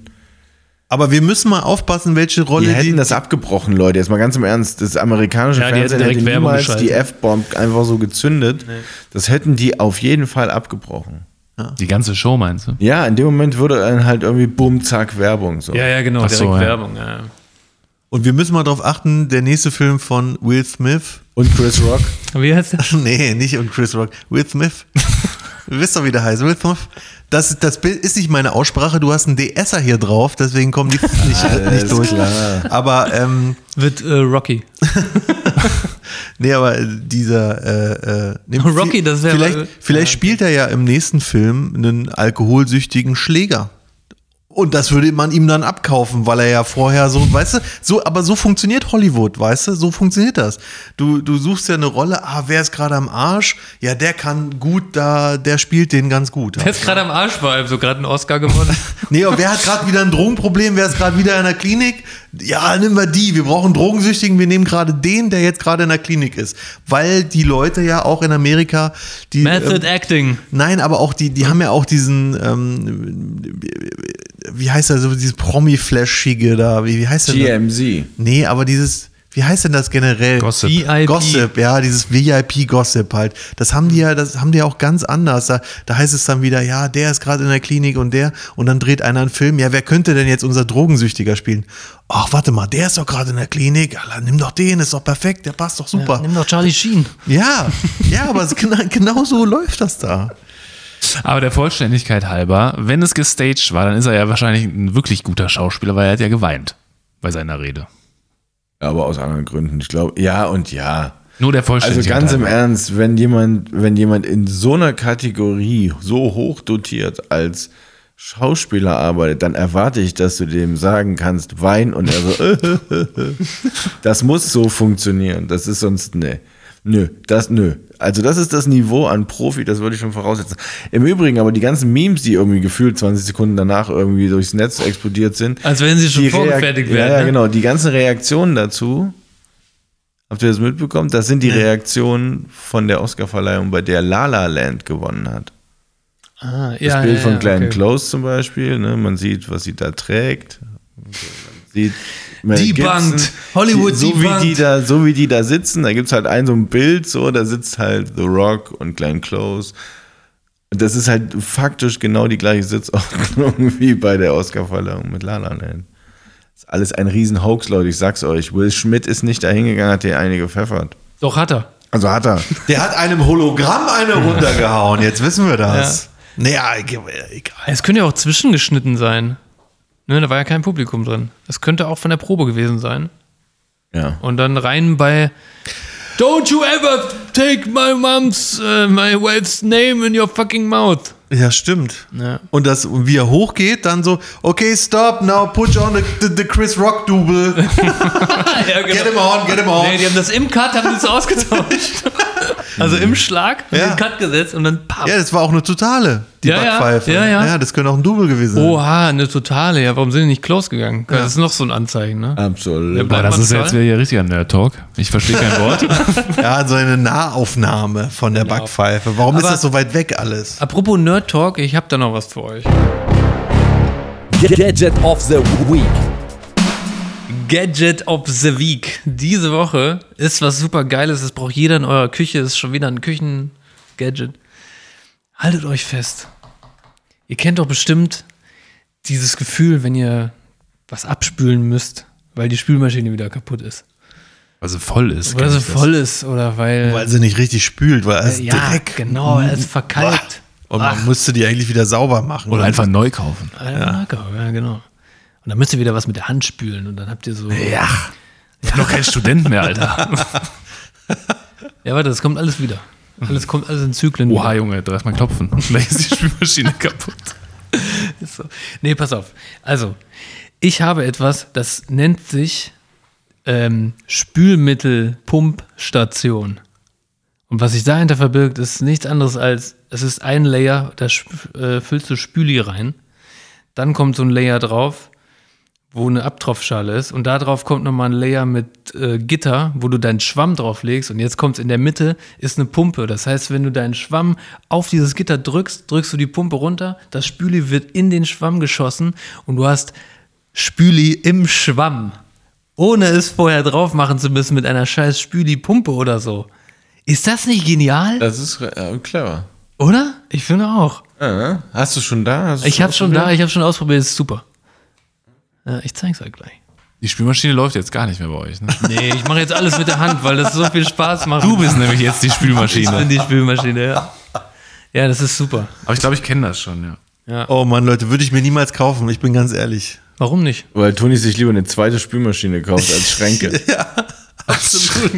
Aber wir müssen mal aufpassen, welche Rolle die hätten die. das abgebrochen, Leute, jetzt mal ganz im Ernst, das amerikanische Ja, Fernsehen hätte Werbung niemals die. F-Bomb einfach so gezündet. Das hätten die auf jeden Fall abgebrochen. Die ganze Show meinst du? Ja, in dem Moment würde dann halt irgendwie bumm, zack, Werbung so. ja, ja, genau, Ach so, direkt ja. Werbung. Ja. Und wir müssen mal darauf achten, der nächste Film von Will Smith. Und Chris Rock. Wie heißt der? *laughs* Nee, nicht und Chris Rock. Will Smith. *laughs* Wisst doch, wie der heißt. Will Smith. Das, das ist nicht meine Aussprache. Du hast einen DSer hier drauf, deswegen kommen die *laughs* nicht, nicht durch. klar. Aber ähm, Wird äh, Rocky. nee, aber dieser äh, äh, nee, Rocky, das wär- vielleicht, ja, vielleicht spielt er ja im nächsten Film einen alkoholsüchtigen Schläger. Und das würde man ihm dann abkaufen, weil er ja vorher so, weißt du, so, aber so funktioniert Hollywood, weißt du, so funktioniert das. Du, du suchst ja eine Rolle, ah, wer ist gerade am Arsch? Ja, der kann gut da, der spielt den ganz gut. Der ist gerade am Arsch war, so gerade einen Oscar gewonnen. *laughs* Nee, aber wer hat gerade wieder ein Drogenproblem? Wer ist gerade wieder in der Klinik? Ja, nehmen wir die. Wir brauchen Drogensüchtigen. Wir nehmen gerade den, der jetzt gerade in der Klinik ist. Weil die Leute ja auch in Amerika, die. Method ähm, Acting. Nein, aber auch die, die haben ja auch diesen, ähm, wie heißt das, so dieses Promi-Flashige da, wie, wie heißt das? TMZ. Nee, aber dieses, wie heißt denn das generell? Gossip. VIP. Gossip, ja, dieses VIP-Gossip halt. Das haben die ja, das haben die ja auch ganz anders. Da, da heißt es dann wieder, ja, der ist gerade in der Klinik und der, und dann dreht einer einen Film, ja, wer könnte denn jetzt unser Drogensüchtiger spielen? Ach, warte mal, der ist doch gerade in der Klinik. Ja, nimm doch den, ist doch perfekt, der passt doch super. Nimm doch Charlie Sheen. Ja, ja, aber es, *laughs* genau, genau so läuft das da. Aber der Vollständigkeit halber, wenn es gestaged war, dann ist er ja wahrscheinlich ein wirklich guter Schauspieler, weil er hat ja geweint bei seiner Rede. Aber aus anderen Gründen. Ich glaube, ja und ja. Nur der Also Vollständigkeit ganz im halber. Ernst, wenn jemand, wenn jemand in so einer Kategorie so hoch dotiert als Schauspieler arbeitet, dann erwarte ich, dass du dem sagen kannst, wein und er so, *laughs* das muss so funktionieren. Das ist sonst, ne. Nö, das, nö. Also das ist das Niveau an Profi, das würde ich schon voraussetzen. Im Übrigen aber die ganzen Memes, die irgendwie gefühlt 20 Sekunden danach irgendwie durchs Netz explodiert sind. Als wenn sie schon vorgefertigt werden, Ja, ja, ne? genau. Die ganzen Reaktionen dazu, habt ihr das mitbekommen? Das sind die Reaktionen von der Oscarverleihung, bei der La La Land gewonnen hat. Ah, Das ja, Bild ja, von ja, Glenn okay. Close zum Beispiel, ne? man sieht, was sie da trägt. Man sieht Debunked. Hollywood die, so wie debunked. die da So wie die da sitzen, da gibt es halt ein so ein Bild, so, da sitzt halt The Rock und Glenn Close. Das ist halt faktisch genau die gleiche Sitzordnung *laughs* wie bei der Oscarverleihung mit La La Land. Das ist alles ein riesen Hoax, Leute, ich sag's euch. Will Schmidt ist nicht dahingegangen, hat hier eine gepfeffert. Doch, hat er. Also hat er. *laughs* Der hat einem Hologramm eine runtergehauen, jetzt wissen wir das. Naja, egal. Es könnte ja auch zwischengeschnitten sein. Ne, da war ja kein Publikum drin. Es könnte auch von der Probe gewesen sein. Ja. Und dann rein bei Don't you ever take my mom's, uh, my wife's name in your fucking mouth. Ja, stimmt. Ja. Und das, wie er hochgeht, dann so, okay, stop, now put on the, the, the Chris Rock Double. *laughs* ja, Get him on, get him on. Nee, die haben das im Cut, haben die es ausgetauscht. *laughs* also im Schlag, haben Ja. den Cut gesetzt und dann pam. Ja, das war auch eine totale, die Ja, ja, Backpfeife. ja, ja. das könnte auch ein Double gewesen sein. Oha, eine totale. Ja, warum sind die nicht close gegangen? Das ist noch so ein Anzeichen, ne? Absolut. Bleibt das ist jetzt wieder hier richtiger Nerd-Talk. Ich verstehe kein Wort. *laughs* Ja, so eine Nahaufnahme von der Backpfeife. Warum ist Aber- das so weit weg alles? Apropos Nerd Talk, ich habe da noch was für euch. Gadget of the Week. Gadget of the Week. Diese Woche ist was super Geiles. Das braucht jeder in eurer Küche. Das ist schon wieder ein Küchen-Gadget. Haltet euch fest. Ihr kennt doch bestimmt dieses Gefühl, wenn ihr was abspülen müsst, weil die Spülmaschine wieder kaputt ist. Also voll ist. Ich das. voll ist oder weil. Weil sie nicht richtig spült, weil es ja, Dreck. genau, es ist verkalkt. Und man müsste die eigentlich wieder sauber machen. Oder einfach neu kaufen. Ja. ja, genau. Und dann müsst ihr wieder was mit der Hand spülen und dann habt ihr so. Ja. Ich bin doch kein Student mehr, Alter. *laughs* Ja, warte, das kommt alles wieder. Alles kommt alles in Zyklen. Oha, Junge, da erstmal klopfen. Vielleicht *laughs* ist die Spülmaschine kaputt. *laughs* So. Nee, pass auf. Also, ich habe etwas, das nennt sich ähm, Spülmittelpumpstation. Und was sich dahinter verbirgt, ist nichts anderes als, es ist ein Layer, da äh, füllst du Spüli rein. Dann kommt so ein Layer drauf, wo eine Abtropfschale ist. Und da drauf kommt nochmal ein Layer mit äh, Gitter, wo du deinen Schwamm drauf legst. Und jetzt kommt in der Mitte, ist eine Pumpe. Das heißt, wenn du deinen Schwamm auf dieses Gitter drückst, drückst du die Pumpe runter, das Spüli wird in den Schwamm geschossen und du hast Spüli im Schwamm. Ohne es vorher drauf machen zu müssen mit einer scheiß Spüli-Pumpe oder so. Ist das nicht genial? Das ist äh, clever. Oder? Ich finde auch. Ja, hast du schon da? Du Ich habe schon da, ich habe schon ausprobiert, ist super. Ja, ich zeig's euch gleich. Die Spülmaschine läuft jetzt gar nicht mehr bei euch. Ne? *laughs* Nee, ich mache jetzt alles mit der Hand, weil das so viel Spaß macht. Du bist nämlich jetzt die ich Spülmaschine. bin die Spülmaschine, ja. Ja, das ist super. Aber ich glaube, ich kenne das schon, ja. Oh Mann, Leute, würde ich mir niemals kaufen, ich bin ganz ehrlich. Warum nicht? Weil Toni sich lieber eine zweite Spülmaschine kauft als Schränke. *laughs* Absolut.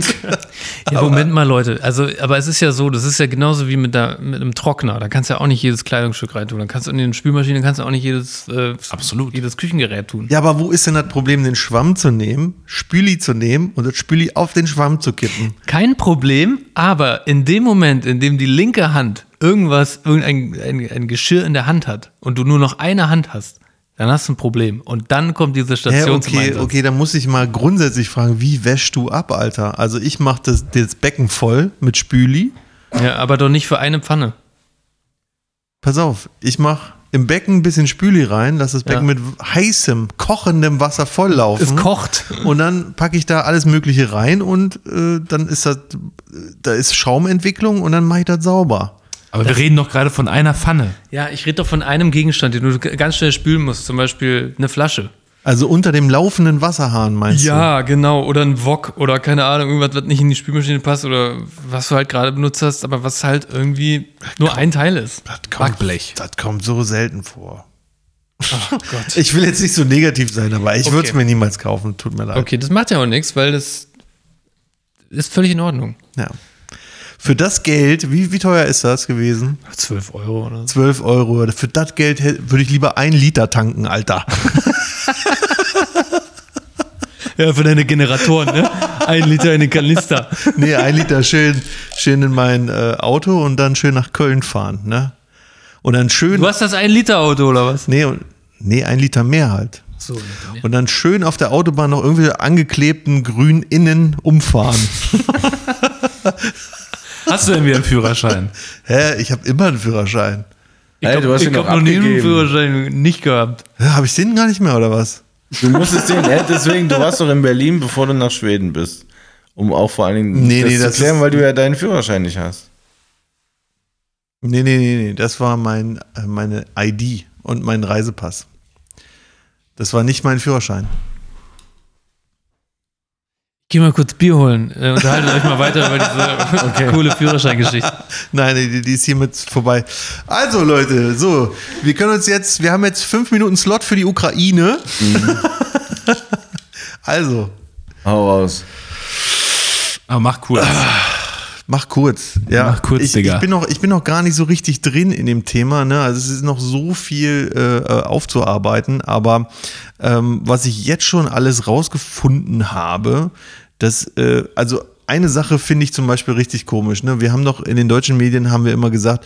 Ja, Moment mal, Leute. Also, aber es ist ja so, das ist ja genauso wie mit, der, mit einem Trockner. Da kannst du ja auch nicht jedes Kleidungsstück reintun. Da kannst du in den Spülmaschine kannst du auch nicht jedes, äh, Absolut. jedes Küchengerät tun. Ja, aber wo ist denn das Problem, den Schwamm zu nehmen, Spüli zu nehmen und das Spüli auf den Schwamm zu kippen? Kein Problem, aber in dem Moment, in dem die linke Hand irgendwas, irgendein ein, ein Geschirr in der Hand hat und du nur noch eine Hand hast, dann hast du ein Problem. Und dann kommt diese Hä, Station zum okay, Einsatz. okay, dann muss ich mal grundsätzlich fragen, wie wäschst du ab, Alter? Also ich mache das, das Becken voll mit Spüli. Ja, aber doch nicht für eine Pfanne. Pass auf, ich mache im Becken ein bisschen Spüli rein, lass das Becken Ja. mit heißem, kochendem Wasser volllaufen. Es kocht. Und dann packe ich da alles Mögliche rein und äh, dann ist das, da ist Schaumentwicklung und dann mache ich das sauber. Aber wir reden doch gerade von einer Pfanne. Ja, ich rede doch von einem Gegenstand, den du ganz schnell spülen musst. Zum Beispiel eine Flasche. Also unter dem laufenden Wasserhahn meinst du? Ja, genau. Oder ein Wok oder keine Ahnung, irgendwas, was nicht in die Spülmaschine passt oder was du halt gerade benutzt hast, aber was halt irgendwie nur ein Teil ist. Das kommt, Backblech. Das kommt so selten vor. Oh Gott. Ich will jetzt nicht so negativ sein, aber ich würde es Okay. mir niemals kaufen. Tut mir leid. Okay, das macht ja auch nichts, weil das ist völlig in Ordnung. Ja. Für das Geld, wie, wie teuer ist das gewesen? 12 Euro oder so. 12 Euro. Für das Geld würde ich lieber ein Liter tanken, Alter. *laughs* Ja, für deine Generatoren, ne? Ein Liter in den Kanister. Nee, ein Liter schön, schön in mein äh, Auto und dann schön nach Köln fahren, ne? Und dann schön. Du hast das ein Liter Auto oder was? Nee, nee, ein Liter mehr halt. So, Und dann schön auf der Autobahn noch irgendwie angeklebten grün innen umfahren. *laughs* Hast du denn wieder einen Führerschein? *laughs* Hä, ich habe immer einen Führerschein. Ey, du hast ich ihn noch noch nie einen. Führerschein nicht gehabt. Habe ich den gar nicht mehr, oder was? Du musstest den, ja, deswegen, du warst doch in Berlin, bevor du nach Schweden bist. Um auch vor allen Dingen Nee, das nee, zu das klären, weil du ja deinen Führerschein nicht hast. Nee, nee, nee, nee. Das war mein, äh, meine ID und mein Reisepass. Das war nicht mein Führerschein. Geh mal kurz Bier holen. Äh, unterhaltet euch mal weiter über diese *laughs* coole Führerscheingeschichte. Nein, die, die ist hiermit vorbei. Also, Leute, so, wir können uns jetzt, wir haben jetzt fünf Minuten Slot für die Ukraine. *laughs* also, Hau raus. Aber mach kurz. mach kurz. Ja, Mach kurz, ich, Digga. Ich bin, noch, ich bin noch gar nicht so richtig drin in dem Thema. Ne? Also, es ist noch so viel äh, äh, aufzuarbeiten. Aber ähm, was ich jetzt schon alles rausgefunden habe, dass, äh, also, eine Sache finde ich zum Beispiel richtig komisch. Ne? Wir haben doch in den deutschen Medien haben wir immer gesagt,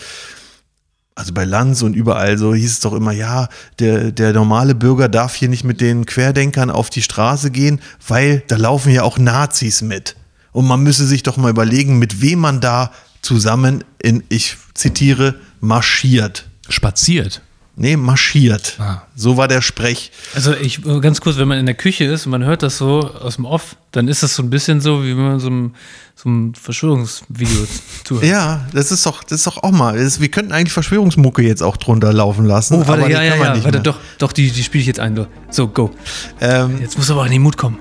also bei Lanz und überall so hieß es doch immer, ja, der, der normale Bürger darf hier nicht mit den Querdenkern auf die Straße gehen, weil da laufen ja auch Nazis mit. Und man müsse sich doch mal überlegen, mit wem man da zusammen in, ich zitiere, marschiert. Spaziert. Nee, marschiert. Ah. So war der Sprech. Also ich äh, ganz kurz, wenn man in der Küche ist und man hört das so aus dem Off, dann ist das so ein bisschen so, wie wenn man so einem, so einem Verschwörungsvideo *laughs* zuhört. Ja, das ist doch, das ist doch auch mal. Das, wir könnten eigentlich Verschwörungsmucke jetzt auch drunter laufen lassen. Oh, warte, aber ja, ja, kann man ja. nicht Warte, mehr. doch, doch, die, die spiele ich jetzt ein. So, go. Ähm, Jetzt muss aber in den Mut kommen.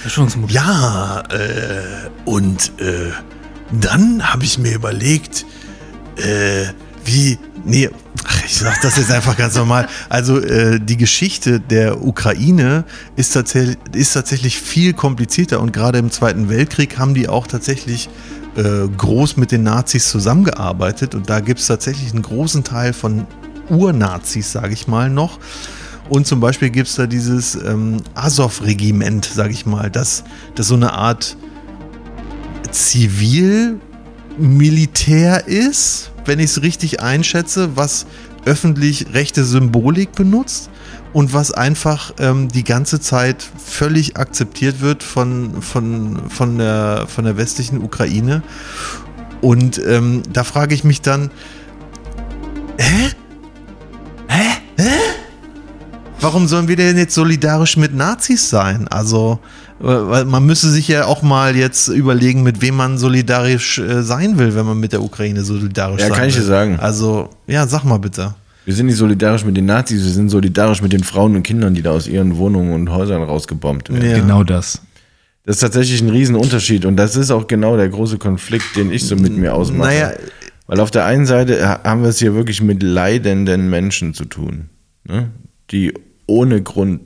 Verschwörungsmut. Ja, äh, und äh, dann habe ich mir überlegt, äh, wie, nee, ach, ich sag das jetzt einfach ganz normal. Also äh, die Geschichte der Ukraine ist, tatsächlich ist tatsächlich viel komplizierter und gerade im Zweiten Weltkrieg haben die auch tatsächlich äh, groß mit den Nazis zusammengearbeitet und da gibt es tatsächlich einen großen Teil von Urnazis, sage ich mal, noch. Und zum Beispiel gibt es da dieses ähm, Azov-Regiment, sage ich mal, das, das so eine Art Zivilmilitär ist, wenn ich es richtig einschätze, was öffentlich rechte Symbolik benutzt und was einfach ähm, die ganze Zeit völlig akzeptiert wird von, von, von, der, von der westlichen Ukraine. Und ähm, da frage ich mich dann, warum sollen wir denn jetzt solidarisch mit Nazis sein? Also, weil man müsste sich ja auch mal jetzt überlegen, mit wem man solidarisch äh, sein will, wenn man mit der Ukraine solidarisch Ja, sein kann ich will. dir sagen. Also, ja, sag mal bitte. Wir sind nicht solidarisch mit den Nazis, wir sind solidarisch mit den Frauen und Kindern, die da aus ihren Wohnungen und Häusern rausgebombt werden. Ja. Genau das. Das ist tatsächlich ein Riesenunterschied und das ist auch genau der große Konflikt, den ich so mit mir ausmache. Naja, Weil auf der einen Seite ha- haben wir es hier wirklich mit leidenden Menschen zu tun, ne? die ohne Grund,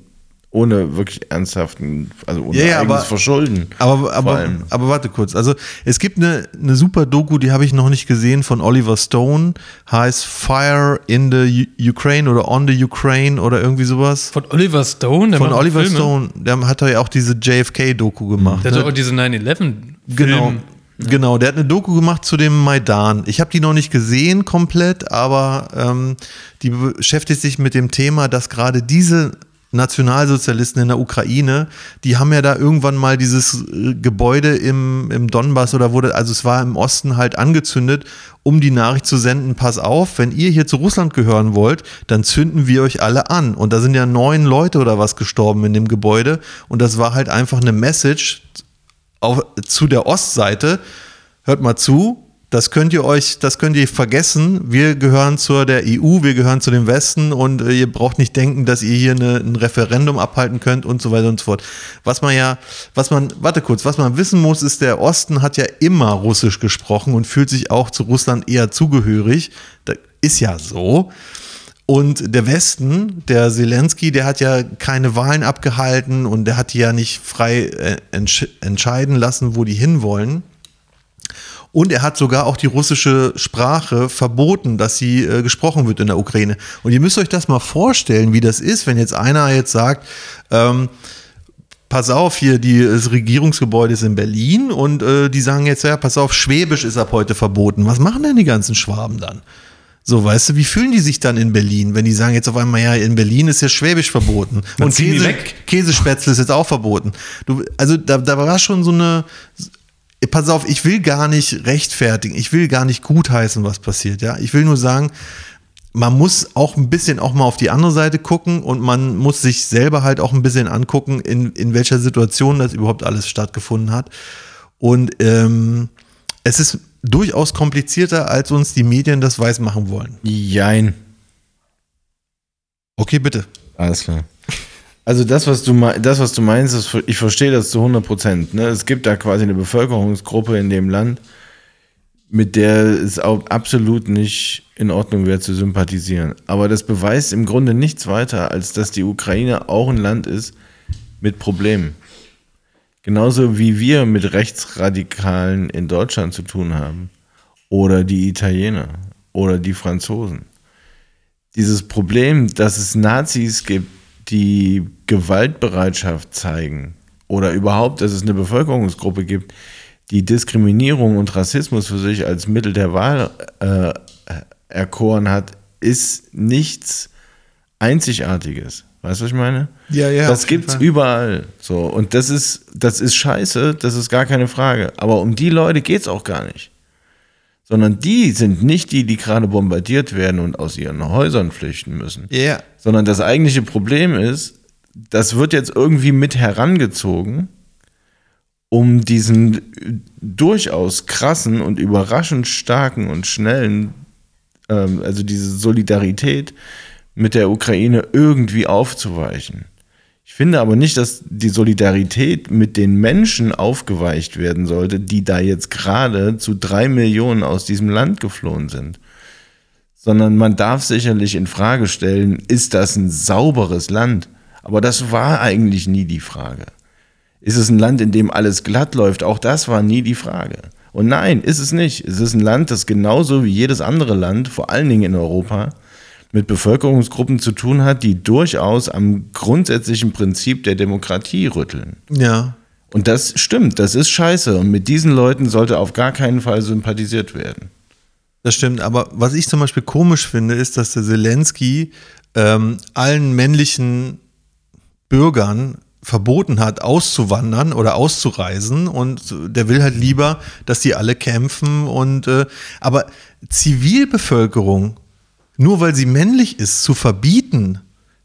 ohne wirklich ernsthaften, also ohne Ja, ja, eigenes aber- Verschulden. Aber, vor aber, allem. aber warte kurz. Also es gibt eine, eine super Doku, die habe ich noch nicht gesehen von Oliver Stone. Heißt Fire in the U Ukraine oder On the Ukraine oder irgendwie sowas. Von Oliver Stone, der Von Oliver Filme. Stone. Der hat ja auch diese JFK-Doku gemacht. Der hat ne? auch diese 9-11 Genau. Genau, der hat eine Doku gemacht zu dem Maidan. Ich habe die noch nicht gesehen komplett, aber ähm, die beschäftigt sich mit dem Thema, dass gerade diese Nationalsozialisten in der Ukraine, die haben ja da irgendwann mal dieses äh, Gebäude im, im Donbass oder wurde, also es war im Osten halt angezündet, um die Nachricht zu senden, pass auf, wenn ihr hier zu Russland gehören wollt, dann zünden wir euch alle an. Und da sind ja neun Leute oder was gestorben in dem Gebäude. Und das war halt einfach eine Message auf, zu der Ostseite, hört mal zu, das könnt ihr euch, das könnt ihr vergessen. Wir gehören zur der EU, wir gehören zu dem Westen und äh, ihr braucht nicht denken, dass ihr hier eine, ein Referendum abhalten könnt und so weiter und so fort. Was man ja, was man, warte kurz, was man wissen muss, ist, der Osten hat ja immer Russisch gesprochen und fühlt sich auch zu Russland eher zugehörig. Das ist ja so. Und der Westen, der Zelensky, der hat ja keine Wahlen abgehalten und der hat die ja nicht frei äh, entsch entscheiden lassen, wo die hinwollen. Und er hat sogar auch die russische Sprache verboten, dass sie äh, gesprochen wird in der Ukraine. Und ihr müsst euch das mal vorstellen, wie das ist, wenn jetzt einer jetzt sagt, ähm, pass auf, hier die, das Regierungsgebäude ist in Berlin und äh, die sagen jetzt, ja, pass auf, Schwäbisch ist ab heute verboten. Was machen denn die ganzen Schwaben dann? So, weißt du, wie fühlen die sich dann in Berlin, wenn die sagen jetzt auf einmal, ja, in Berlin ist ja Schwäbisch verboten und ziehen die Käse. Käsespätzle ist jetzt auch verboten. Du, also da, da war schon so eine, pass auf, ich will gar nicht rechtfertigen, ich will gar nicht gutheißen, was passiert, ja. Ich will nur sagen, man muss auch ein bisschen auch mal auf die andere Seite gucken und man muss sich selber halt auch ein bisschen angucken, in, in welcher Situation das überhaupt alles stattgefunden hat. Und ähm, es ist durchaus komplizierter, als uns die Medien das weiß machen wollen. Jein. Okay, bitte. Alles klar. Also das, was du, das, was du meinst, ist, ich verstehe das zu 100 Prozent. Ne? Es gibt da quasi eine Bevölkerungsgruppe in dem Land, mit der es auch absolut nicht in Ordnung wäre zu sympathisieren. Aber das beweist im Grunde nichts weiter, als dass die Ukraine auch ein Land ist mit Problemen. Genauso wie wir mit Rechtsradikalen in Deutschland zu tun haben. Oder die Italiener. Oder die Franzosen dieses Problem, dass es Nazis gibt, die Gewaltbereitschaft zeigen oder überhaupt, dass es eine Bevölkerungsgruppe gibt, die Diskriminierung und Rassismus für sich als Mittel der Wahl äh, erkoren hat, ist nichts Einzigartiges. Weißt du, was ich meine? Ja, ja, Das gibt's Fall. überall. So. Und das ist, das ist scheiße, das ist gar keine Frage. Aber um die Leute geht's auch gar nicht sondern die sind nicht die, die gerade bombardiert werden und aus ihren Häusern flüchten müssen. Ja. Sondern das eigentliche Problem ist, das wird jetzt irgendwie mit herangezogen, um diesen durchaus krassen und überraschend starken und schnellen, ähm, also diese Solidarität mit der Ukraine irgendwie aufzuweichen. Ich finde aber nicht, dass die Solidarität mit den Menschen aufgeweicht werden sollte, die da jetzt gerade zu drei Millionen aus diesem Land geflohen sind. Sondern man darf sicherlich in Frage stellen, ist das ein sauberes Land? Aber das war eigentlich nie die Frage. Ist es ein Land, in dem alles glatt läuft? Auch das war nie die Frage. Und nein, ist es nicht. Es ist ein Land, das genauso wie jedes andere Land, vor allen Dingen in Europa, mit Bevölkerungsgruppen zu tun hat, die durchaus am grundsätzlichen Prinzip der Demokratie rütteln. Ja. Und das stimmt, das ist scheiße. Und mit diesen Leuten sollte auf gar keinen Fall sympathisiert werden. Das stimmt, aber was ich zum Beispiel komisch finde, ist, dass der Zelensky ähm, allen männlichen Bürgern verboten hat, auszuwandern oder auszureisen und der will halt lieber, dass die alle kämpfen und äh, aber Zivilbevölkerung, nur weil sie männlich ist, zu verbieten,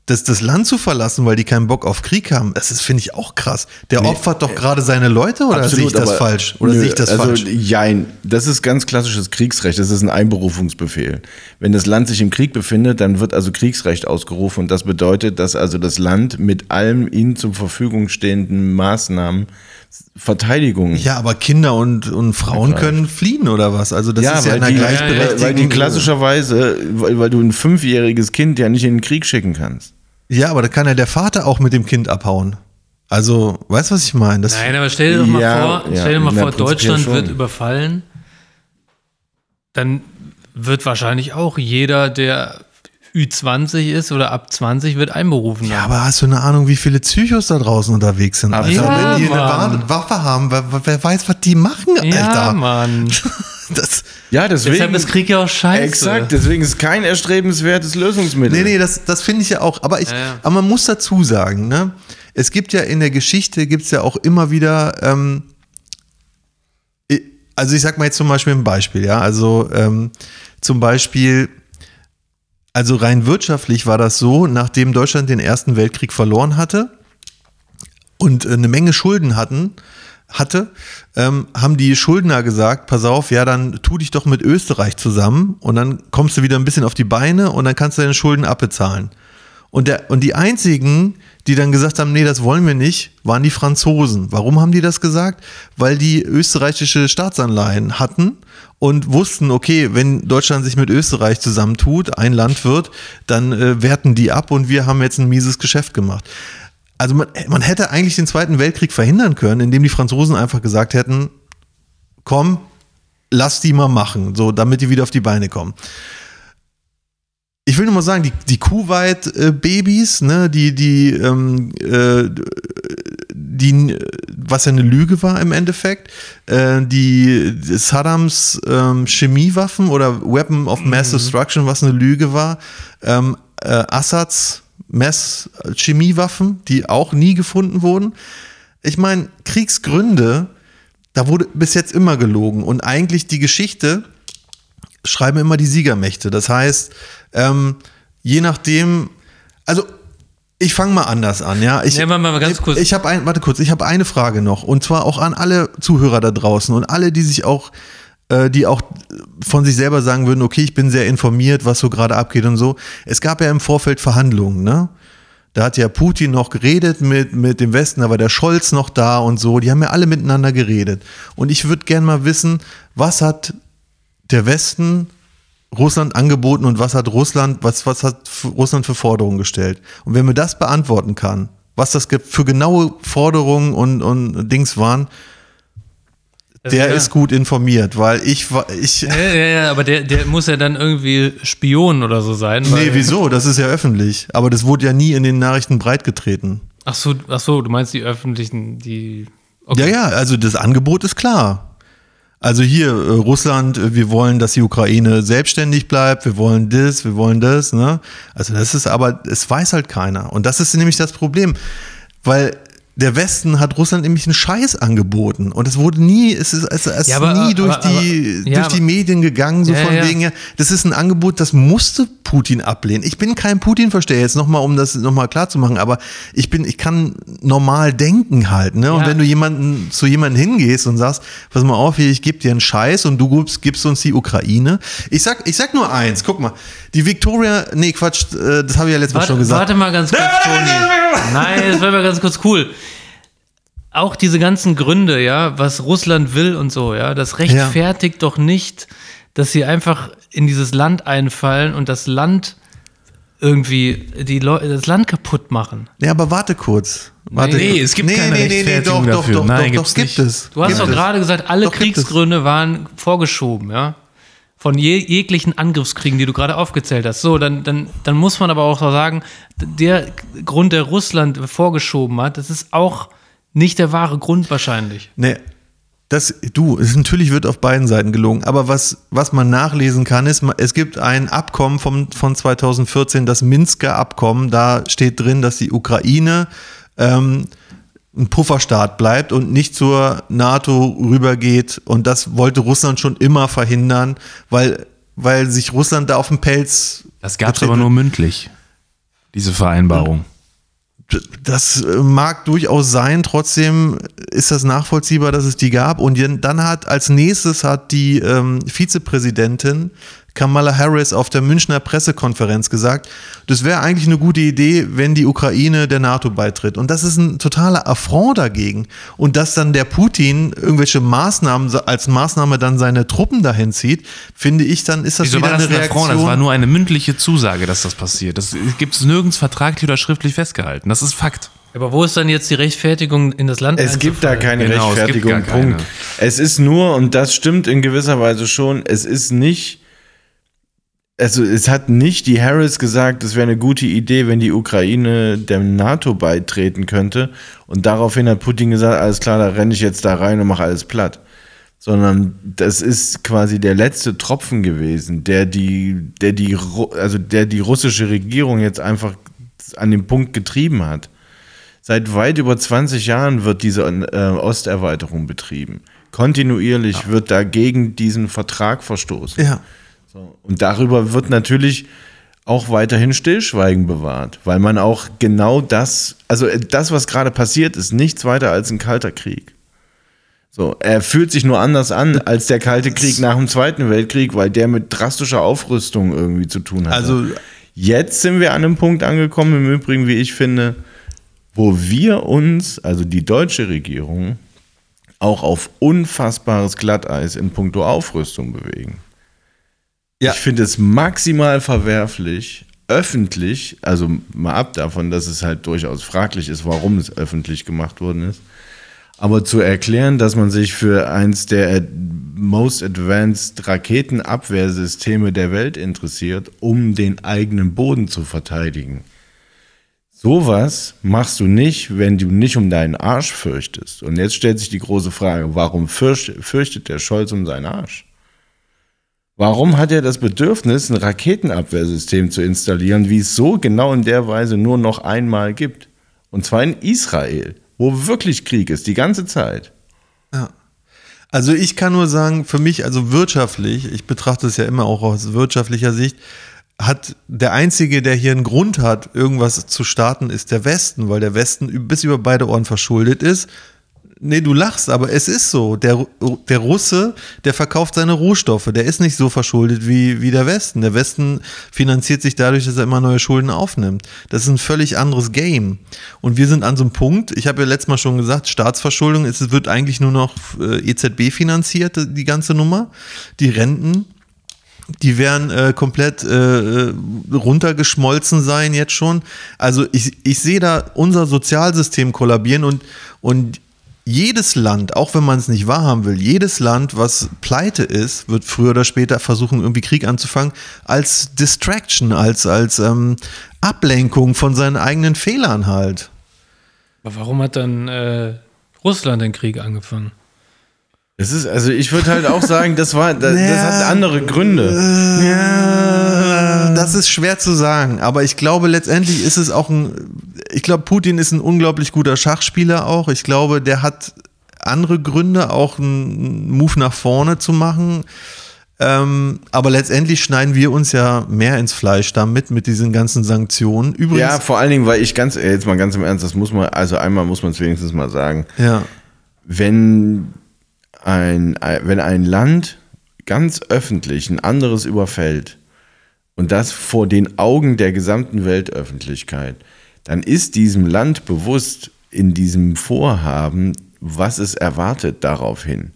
das, das Land zu verlassen, weil die keinen Bock auf Krieg haben, das ist, finde ich, auch krass. Der opfert doch gerade seine Leute oder sehe ich das aber- falsch? Oder Nö, sehe ich das also, falsch? Jein, das ist ganz klassisches Kriegsrecht, das ist ein Einberufungsbefehl. Wenn das Land sich im Krieg befindet, dann wird also Kriegsrecht ausgerufen und das bedeutet, dass also das Land mit allem ihnen zur Verfügung stehenden Maßnahmen Verteidigung Ja, aber Kinder und, und Frauen können fliehen oder was? Also das ist ja in der die, gleichberechtigten... weil die klassischerweise, weil, weil du ein fünfjähriges Kind ja nicht in den Krieg schicken kannst. Ja, aber da kann ja der Vater auch mit dem Kind abhauen. Also, weißt du, was ich meine? Das, Nein, aber stell dir doch mal Ja, vor, ja, stell dir mal na, vor, Deutschland schon. wird überfallen. Dann wird wahrscheinlich auch jeder, der Ü20 ist oder ab 20, wird einberufen. ja, aber hast du eine Ahnung, wie viele Psychos da draußen unterwegs sind? Alter, Ja, wenn die eine Mann. Wa- Waffe haben, wer, wer weiß, was die machen, Alter. ja Mann. *laughs* *laughs* Das, Ja, deswegen. Deshalb ist Krieg ja auch scheiße. Exakt, deswegen ist es kein erstrebenswertes Lösungsmittel. nee, nee, das, das finde ich ja auch. Aber, ich, Ja, ja. aber man muss dazu sagen, ne? es gibt ja in der Geschichte, gibt es ja auch immer wieder, ähm, also ich sag mal jetzt zum Beispiel ein Beispiel, ja, also ähm, zum Beispiel, also rein wirtschaftlich war das so, nachdem Deutschland den Ersten Weltkrieg verloren hatte und äh, eine Menge Schulden hatten, hatte, ähm, haben die Schuldner gesagt, pass auf, ja, dann tu dich doch mit Österreich zusammen und dann kommst du wieder ein bisschen auf die Beine und dann kannst du deine Schulden abbezahlen. Und, der, und die einzigen, die dann gesagt haben, nee, das wollen wir nicht, waren die Franzosen. Warum haben die das gesagt? Weil die österreichische Staatsanleihen hatten und wussten, okay, wenn Deutschland sich mit Österreich zusammentut, ein Land wird, dann äh, werten die ab und wir haben jetzt ein mieses Geschäft gemacht. Also man, man hätte eigentlich den Zweiten Weltkrieg verhindern können, indem die Franzosen einfach gesagt hätten, komm, lass die mal machen, so damit die wieder auf die Beine kommen. Ich will nur mal sagen, die, die Kuwait-Babys, ne, die, die, ähm, äh, die, was ja eine Lüge war im Endeffekt, äh, die Saddams ähm, Chemiewaffen oder Weapon of Mass Destruction, was eine Lüge war, ähm, äh, Assads Mass-Chemiewaffen, die auch nie gefunden wurden. Ich meine, Kriegsgründe, da wurde bis jetzt immer gelogen und eigentlich die Geschichte schreiben immer die Siegermächte. Das heißt, ähm, je nachdem, also ich fange mal anders an, ja. Ich, Ja, warte mal ganz kurz. Ich, ich habe ein, warte kurz, ich habe eine Frage noch und zwar auch an alle Zuhörer da draußen und alle, die sich auch, die auch von sich selber sagen würden, okay, ich bin sehr informiert, was so gerade abgeht und so. Es gab ja im Vorfeld Verhandlungen, ne? Da hat ja Putin noch geredet mit, mit dem Westen, da war der Scholz noch da und so. Die haben ja alle miteinander geredet. Und ich würde gerne mal wissen, was hat der Westen Russland angeboten und was hat Russland, was, was hat Russland für Forderungen gestellt? Und wenn mir das beantworten kann, was das für genaue Forderungen und, und Dings waren, Also, der ja. ist gut informiert, weil ich war, ich, Ja, ja, ja, aber der, der muss ja dann irgendwie Spion oder so sein. Nee, wieso? Das ist ja öffentlich. Aber das wurde ja nie in den Nachrichten breitgetreten. Ach so, ach so, du meinst die öffentlichen, die. Okay. Ja, ja, also das Angebot ist klar. Also hier, äh, Russland, äh, wir wollen, dass die Ukraine selbstständig bleibt, wir wollen das, wir wollen das, ne? Also das ist aber, es weiß halt keiner. Und das ist nämlich das Problem, weil der Westen hat Russland nämlich einen Scheiß angeboten und es wurde nie, es ist, es ist Ja, aber- nie durch, aber- die, ja, durch die Medien gegangen, so Ja, von wegen, ja, das ist ein Angebot, das musste Putin ablehnen. Ich bin kein Putin-Versteher, jetzt nochmal, um das nochmal klar zu machen, aber ich bin, ich kann normal denken halt, ne? Und wenn du jemanden, zu jemandem hingehst und sagst, pass mal auf, hier, ich gebe dir einen Scheiß und du gibst, gibst uns die Ukraine. Ich sag, ich sag nur eins, guck mal, die Victoria, nee, Quatsch, äh, das habe ich ja letztes Mal schon gesagt. warte mal ganz *laughs* kurz, Toni. Nein, das war mal ganz kurz cool. Auch diese ganzen Gründe, ja, was Russland will und so, ja, das rechtfertigt doch nicht, dass sie einfach in dieses Land einfallen und das Land irgendwie die Leu das Land kaputt machen. Ja, aber warte kurz. Warte. Nee, es gibt keine Rechtfertigung doch, doch, dafür. doch, Nein, doch, doch, gibt nicht. es. Du hast gibt doch es. gerade gesagt, alle Doch. Kriegsgründe waren vorgeschoben, ja. Von je, jeglichen Angriffskriegen, die du gerade aufgezählt hast. So, dann, dann, dann muss man aber auch so sagen, der Grund, der Russland vorgeschoben hat, das ist auch nicht der wahre Grund wahrscheinlich. Nee, das, du, es natürlich wird auf beiden Seiten gelogen, aber was, was man nachlesen kann, ist, es gibt ein Abkommen vom, von 2014, das Minsker Abkommen, da steht drin, dass die Ukraine ähm, ein Pufferstaat bleibt und nicht zur NATO rübergeht und das wollte Russland schon immer verhindern, weil, weil sich Russland da auf den Pelz Das gab es aber nur mündlich. diese Vereinbarung. Das äh, mag durchaus sein, trotzdem ist das nachvollziehbar, dass es die gab. Und dann hat als nächstes hat die ähm, Vizepräsidentin Kamala Harris auf der Münchner Pressekonferenz gesagt, das wäre eigentlich eine gute Idee, wenn die Ukraine der NATO beitritt. Und das ist ein totaler Affront dagegen. Und dass dann der Putin irgendwelche Maßnahmen als Maßnahme dann seine Truppen dahin zieht, finde ich, dann ist das Wieso wieder war das eine ein Affront? Reaktion. Das war nur eine mündliche Zusage, dass das passiert. Das gibt es nirgends vertraglich oder schriftlich festgehalten. Das ist Fakt. Aber wo ist dann jetzt die Rechtfertigung, in das Land Es gibt da keine Genau, es Rechtfertigung, keine. Punkt. Es ist nur, und das stimmt in gewisser Weise schon, es ist nicht, also es hat nicht die Harris gesagt, es wäre eine gute Idee, wenn die Ukraine der NATO beitreten könnte. Und daraufhin hat Putin gesagt, alles klar, da renne ich jetzt da rein und mache alles platt. Sondern das ist quasi der letzte Tropfen gewesen, der die, der die, also der die russische Regierung jetzt einfach an den Punkt getrieben hat. Seit weit über 20 Jahren wird diese äh, Osterweiterung betrieben. Kontinuierlich wird dagegen diesen Vertrag verstoßen. ja. Und darüber wird natürlich auch weiterhin Stillschweigen bewahrt, weil man auch genau das, also äh, das, was gerade passiert, ist nichts weiter als ein kalter Krieg. So, er fühlt sich nur anders an als der Kalte Krieg nach dem Zweiten Weltkrieg, weil der mit drastischer Aufrüstung irgendwie zu tun hat. Also Jetzt sind wir an einem Punkt angekommen, im Übrigen, wie ich finde, wo wir uns, also die deutsche Regierung, auch auf unfassbares Glatteis in puncto Aufrüstung bewegen. Ja. Ich finde es maximal verwerflich, öffentlich, also mal ab davon, dass es halt durchaus fraglich ist, warum es öffentlich gemacht worden ist, aber zu erklären, dass man sich für eins der most advanced Raketenabwehrsysteme der Welt interessiert, um den eigenen Boden zu verteidigen. Sowas machst du nicht, wenn du nicht um deinen Arsch fürchtest. Und jetzt stellt sich die große Frage, warum fürcht, fürchtet der Scholz um seinen Arsch? Warum hat er das Bedürfnis, ein Raketenabwehrsystem zu installieren, wie es so genau in der Weise nur noch einmal gibt? Und zwar in Israel, wo wirklich Krieg ist, die ganze Zeit. Also ich kann nur sagen, für mich, also wirtschaftlich, ich betrachte es ja immer auch aus wirtschaftlicher Sicht, hat der Einzige, der hier einen Grund hat, irgendwas zu starten, ist der Westen, weil der Westen bis über beide Ohren verschuldet ist. Nee, du lachst, aber es ist so. Der, der Russe, der verkauft seine Rohstoffe. Der ist nicht so verschuldet wie, wie der Westen. Der Westen finanziert sich dadurch, dass er immer neue Schulden aufnimmt. Das ist ein völlig anderes Game. Und wir sind an so einem Punkt, ich habe ja letztes Mal schon gesagt, Staatsverschuldung, es wird eigentlich nur noch äh, EZB finanziert, die ganze Nummer. Die Renten, die werden äh, komplett äh, runtergeschmolzen sein jetzt schon. Also ich, ich sehe da unser Sozialsystem kollabieren und, und jedes Land, auch wenn man es nicht wahrhaben will, jedes Land, was pleite ist, wird früher oder später versuchen, irgendwie Krieg anzufangen, als Distraction, als, als ähm, Ablenkung von seinen eigenen Fehlern halt. Aber warum hat dann äh, Russland den Krieg angefangen? Das ist, also ich würde halt auch sagen, das war, das, das hat *laughs* andere Gründe. Ja, das ist schwer zu sagen, aber ich glaube, letztendlich ist es auch ein, ich glaube, Putin ist ein unglaublich guter Schachspieler auch. Ich glaube, der hat andere Gründe, auch einen Move nach vorne zu machen. Ähm, aber letztendlich schneiden wir uns ja mehr ins Fleisch damit, mit diesen ganzen Sanktionen. Übrigens, Ja, vor allen Dingen, weil ich ganz, äh, jetzt mal ganz im Ernst, das muss man, also einmal muss man es wenigstens mal sagen. ja, wenn ein, wenn ein Land ganz öffentlich ein anderes überfällt und das vor den Augen der gesamten Weltöffentlichkeit, dann ist diesem Land bewusst in diesem Vorhaben, was es erwartet daraufhin.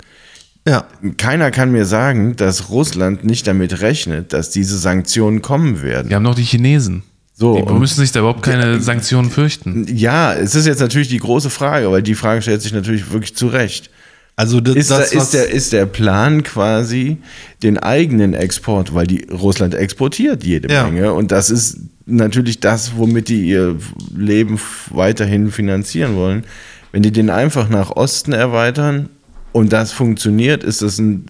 ja, Keiner kann mir sagen, dass Russland nicht damit rechnet, dass diese Sanktionen kommen werden. Wir haben noch die Chinesen. So, die müssen sich da überhaupt keine Sanktionen fürchten. Ja, es ist jetzt natürlich die große Frage, weil die Frage stellt sich natürlich wirklich zu Recht. Also das, Ist, das da, ist, der, ist der Plan quasi den eigenen Export, weil die Russland exportiert jede Ja. Menge und das ist natürlich das, womit die ihr Leben weiterhin finanzieren wollen. Wenn die den einfach nach Osten erweitern und das funktioniert, ist das ein,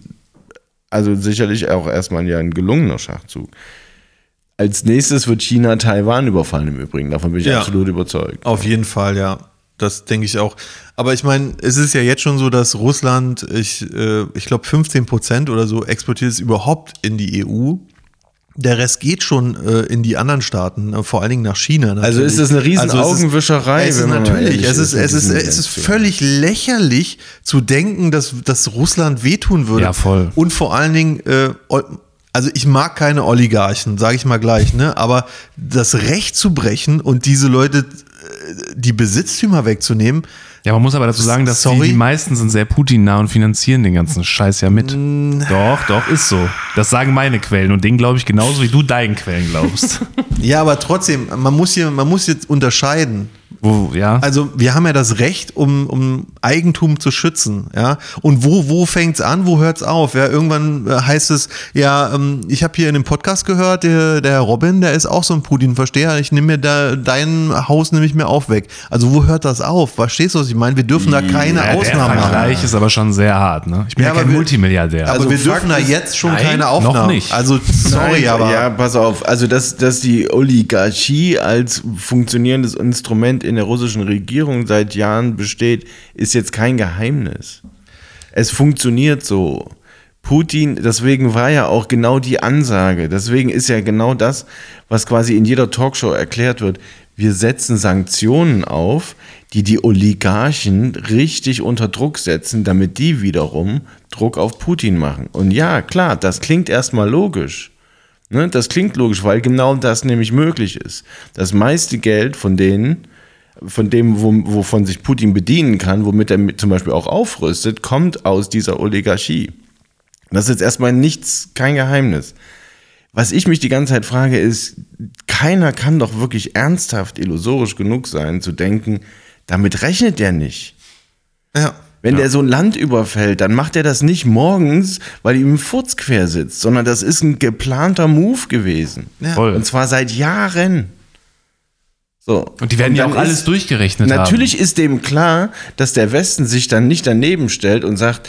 also sicherlich auch erstmal ja ein gelungener Schachzug. Als nächstes wird China Taiwan überfallen im Übrigen, davon bin ich Ja. absolut überzeugt. Auf jeden Fall, ja. Das denke ich auch. Aber ich meine, es ist ja jetzt schon so, dass Russland, ich, äh, ich glaube, 15 Prozent oder so exportiert es überhaupt in die EU. Der Rest geht schon äh, in die anderen Staaten, äh, vor allen Dingen nach China. Natürlich. Also ist das eine riesen es ist- Augenwischerei, Es ist man mal natürlich, es ist, ist es ist, es ist völlig lächerlich zu denken, dass, dass Russland wehtun würde. Ja, voll. Und vor allen Dingen, äh, also ich mag keine Oligarchen, sage ich mal gleich, ne? Aber das Recht zu brechen und diese Leute, die Besitztümer wegzunehmen, Ja, man muss aber dazu sagen, dass die, die meisten sind sehr Putin-nah und finanzieren den ganzen Scheiß ja mit. Doch, doch, ist so. Das sagen meine Quellen und den glaube ich genauso, wie du deinen Quellen glaubst. *laughs* ja, aber trotzdem, man muss hier, man muss jetzt unterscheiden. Wo, ja. Also wir haben ja das Recht, um, um Eigentum zu schützen, ja. Und wo, wo fängt's an, wo hört's auf? Ja, irgendwann äh, heißt es, ja, ähm, ich habe hier in dem Podcast gehört, der, der Herr Robin, der ist auch so ein Putin-Versteher. Ich nehme mir da dein Haus nehme ich mir auch weg. Also wo hört das auf? Verstehst du, was ich meine? Wir dürfen da keine ja, der Ausnahmen machen. Vergleich ist aber schon sehr hart, ne? Ich bin Ja, ja, aber kein wir- Multimilliardär. Aber Also wir Fakt dürfen da jetzt schon Nein, keine noch Aufnahmen. nicht. Also sorry, Nein, aber Ja, pass auf. Also, dass, dass die Oligarchie als funktionierendes Instrument in der russischen Regierung seit Jahren besteht, ist jetzt kein Geheimnis. Es funktioniert so. Putin, deswegen war ja auch genau die Ansage, deswegen ist ja genau das, was quasi in jeder Talkshow erklärt wird. Wir setzen Sanktionen auf, die die Oligarchen richtig unter Druck setzen, damit die wiederum Druck auf Putin machen. Und ja, klar, das klingt erstmal logisch. Ne, das klingt logisch, weil genau das nämlich möglich ist. Das meiste Geld von denen, von dem, wo, wovon sich Putin bedienen kann, womit er zum Beispiel auch aufrüstet, kommt aus dieser Oligarchie. Das ist jetzt erstmal nichts, kein Geheimnis. Was ich mich die ganze Zeit frage, ist, keiner kann doch wirklich ernsthaft illusorisch genug sein, zu denken, damit rechnet der nicht. ja. Wenn der so ein Land überfällt, dann macht er das nicht morgens, weil ihm ein Furz quer sitzt, sondern das ist ein geplanter Move gewesen. Ja. Voll. Und zwar seit Jahren. So. Und die werden ja dann auch alles ist- durchgerechnet Natürlich ist dem klar, dass der Westen sich dann nicht daneben stellt und sagt,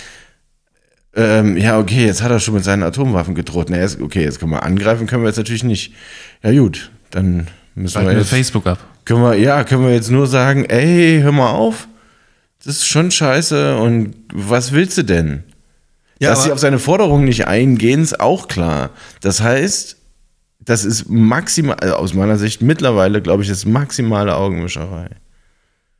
ähm, ja, okay, jetzt hat er schon mit seinen Atomwaffen gedroht. Na, jetzt, okay, jetzt können wir angreifen, können wir jetzt natürlich nicht. Ja, gut, dann müssen haben. wir Schalten wir jetzt. Facebook ab. Können wir, ja, können wir jetzt nur sagen, ey, hör mal auf, das ist schon scheiße und was willst du denn? Ja, Dass sie auf seine Forderungen nicht eingehen, ist auch klar. Das heißt, das ist maximal, also aus meiner Sicht mittlerweile, glaube ich, das maximale Augenwischerei.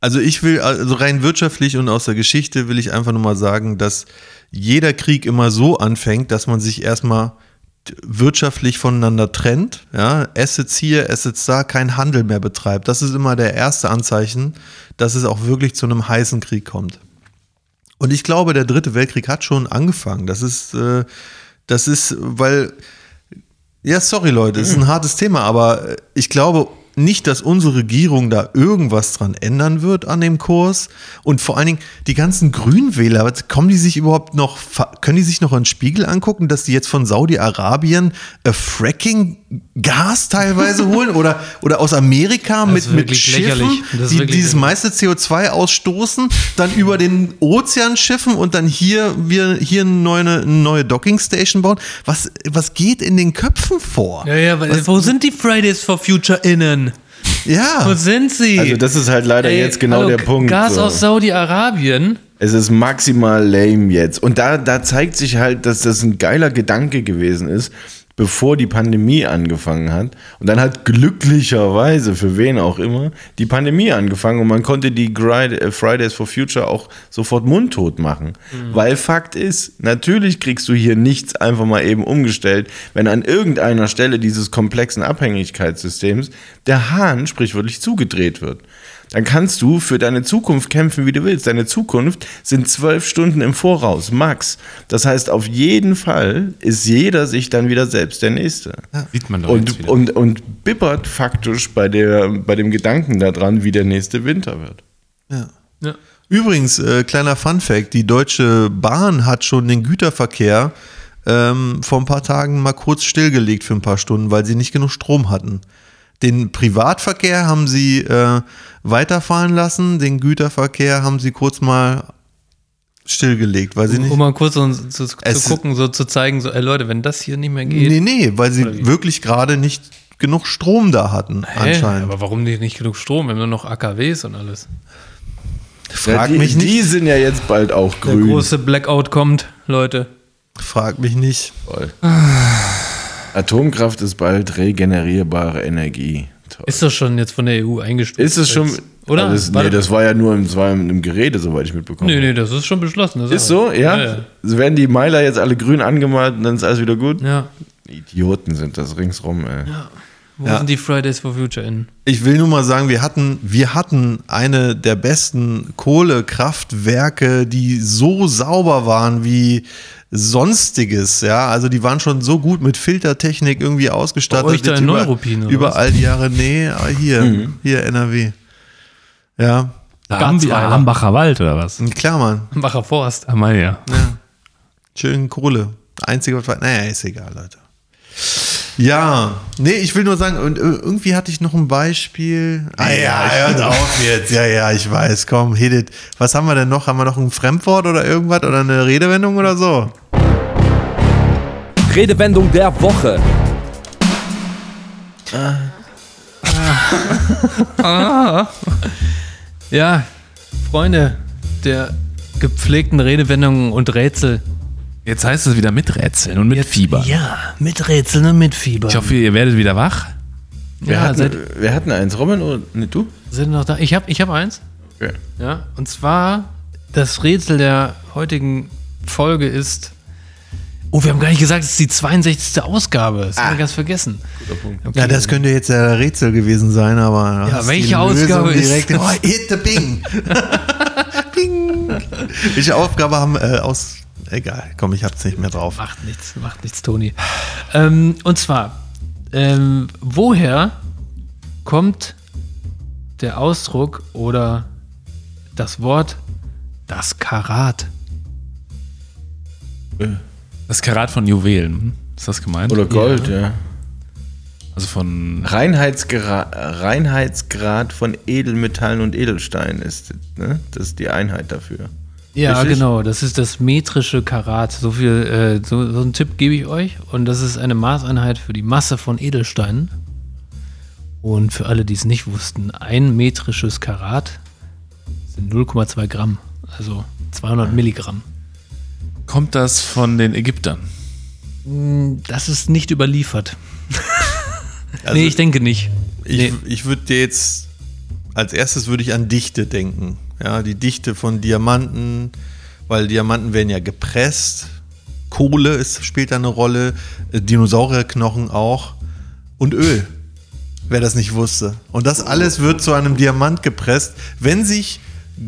Also ich will, also rein wirtschaftlich und aus der Geschichte will ich einfach nur mal sagen, dass jeder Krieg immer so anfängt, dass man sich erstmal wirtschaftlich voneinander trennt, ja, Assets hier, Assets da, kein Handel mehr betreibt. Das ist immer der erste Anzeichen, dass es auch wirklich zu einem heißen Krieg kommt. Und ich glaube, der dritte Weltkrieg hat schon angefangen. Das ist, äh, das ist, weil, ja, sorry Leute, es ist ein hartes Thema, aber ich glaube nicht, dass unsere Regierung da irgendwas dran ändern wird an dem Kurs. Und vor allen Dingen die ganzen Grünwähler, kommen die sich überhaupt noch, können die sich noch einen Spiegel angucken, dass die jetzt von Saudi-Arabien äh, Fracking-Gas teilweise holen oder, oder aus Amerika mit, mit Schiffen, die dieses meiste CO2 ausstoßen, dann über den Ozean schiffen und dann hier wir hier eine neue, eine neue Dockingstation bauen. Was, was geht in den Köpfen vor? Ja, ja, weil, wo sind die Fridays for Future innen? Wo Ja, sind sie? Also das ist halt leider Ey, jetzt genau hallo, der Punkt. Gas so. aus Saudi-Arabien. Es ist maximal lame jetzt. Und da, da zeigt sich halt, dass das ein geiler Gedanke gewesen ist, bevor die Pandemie angefangen hat. Und dann hat glücklicherweise, für wen auch immer, die Pandemie angefangen und man konnte die äh, Fridays for Future auch sofort mundtot machen. Weil Fakt ist, natürlich kriegst du hier nichts einfach mal eben umgestellt, wenn an irgendeiner Stelle dieses komplexen Abhängigkeitssystems der Hahn sprichwörtlich zugedreht wird dann kannst du für deine Zukunft kämpfen, wie du willst. Deine Zukunft sind zwölf Stunden im Voraus, max. Das heißt, auf jeden Fall ist jeder sich dann wieder selbst der Nächste. Sieht man doch Und, und, und bibbert faktisch bei, der, bei dem Gedanken daran, wie der nächste Winter wird. Ja. Übrigens, äh, kleiner Fun-Fact: Die Deutsche Bahn hat schon den Güterverkehr ähm, vor ein paar Tagen mal kurz stillgelegt für ein paar Stunden, weil sie nicht genug Strom hatten. Den Privatverkehr haben sie äh, weiterfahren lassen, den Güterverkehr haben sie kurz mal stillgelegt, weil sie nicht. Um mal kurz so, zu, zu Es- gucken, so zu zeigen, so, ey Leute, wenn das hier nicht mehr geht. Nee, nee, weil sie wirklich gerade nicht genug Strom da hatten, Hä? anscheinend. Aber warum nicht, nicht genug Strom? Wir haben nur noch AKWs und alles. Frag die, mich nicht. die sind ja jetzt bald auch Der grün. große Blackout kommt, Leute. Frag mich nicht. Voll. *sighs* Atomkraft ist bald regenerierbare Energie. Toll. Ist das schon jetzt von der EU eingestuft? Ist es schon. Oder? Das, nee, das war ja nur im, das war im Gerede, soweit ich mitbekommen nee, habe. nee, das ist schon beschlossen. das Ist so, ja? Ja, ja. So werden die Meiler jetzt alle grün angemalt und dann ist alles wieder gut? ja. Idioten sind das ringsrum, ey. Wo Ja. sind die Fridays for Future in? Ich will nur mal sagen, wir hatten, wir hatten eine der besten Kohlekraftwerke, die so sauber waren wie sonstiges, ja. Also die waren schon so gut mit Filtertechnik irgendwie ausgestattet. Euch da über, Neuruppin, oder Über was? all die Jahre, nee, ah, hier, Mhm. hier NRW. Ja, Da haben wir Garzweiler. Hambacher Wald oder was? klar, Mann. Bacher Forst. Ah, mal ja. Schön Kohle. Einzige, was naja, ist egal, Leute. Ja, nee, ich will nur sagen, und äh, irgendwie hatte ich noch ein Beispiel. Ah ja, hört auf jetzt. Ja, ja, ich weiß, komm, hit it. Was haben wir denn noch? Haben wir noch ein Fremdwort oder irgendwas oder eine Redewendung oder so? Redewendung der Woche. Ja, Freunde der gepflegten Redewendungen und Rätsel. Jetzt heißt es wieder mit Rätseln und mit Fieber. Ja, mit Rätseln und mit Fieber. Ich hoffe, ihr werdet wieder wach. Wir, ja, hatten, seid, wir hatten eins. Robin oder nee, du? sind noch da. Ich habe ich hab eins. Okay. Ja, und zwar das Rätsel der heutigen Folge ist. Oh, wir haben gar nicht gesagt, es ist die 62. Ausgabe. Das haben wir ganz vergessen. Okay. Ja, das könnte jetzt ja Rätsel gewesen sein, aber. Ja, welche Ausgabe ist- direkt, Oh, hit the Bing. *laughs* *laughs* Bing. Welche Aufgabe haben äh, aus. Egal, komm, ich hab's nicht mehr drauf. Macht nichts, macht nichts, Toni. Ähm, und zwar, ähm, woher kommt der Ausdruck oder das Wort das Karat? Das Karat von Juwelen. hm? Ist das gemeint? Oder Gold, ja. Also von. Reinheitsgrad, Reinheitsgrad von Edelmetallen und Edelsteinen ist, ne? Das ist die Einheit dafür. Ja, Richtig? genau, das ist das metrische Karat. So viel, äh, so, so einen Tipp gebe ich euch. Und das ist eine Maßeinheit für die Masse von Edelsteinen. Und für alle, die es nicht wussten, ein metrisches Karat sind 0,2 Gramm, also 200 Milligramm. Kommt das von den Ägyptern? Das ist nicht überliefert. *laughs* Also- nee, ich denke nicht. Ich, Nee. ich würde dir jetzt, als erstes würde ich an Dichte denken. Ja, die Dichte von Diamanten, weil Diamanten werden ja gepresst. Kohle ist, spielt da eine Rolle, äh, Dinosaurierknochen auch und Öl, wer das nicht wusste. Und das alles wird zu einem Diamant gepresst, wenn sich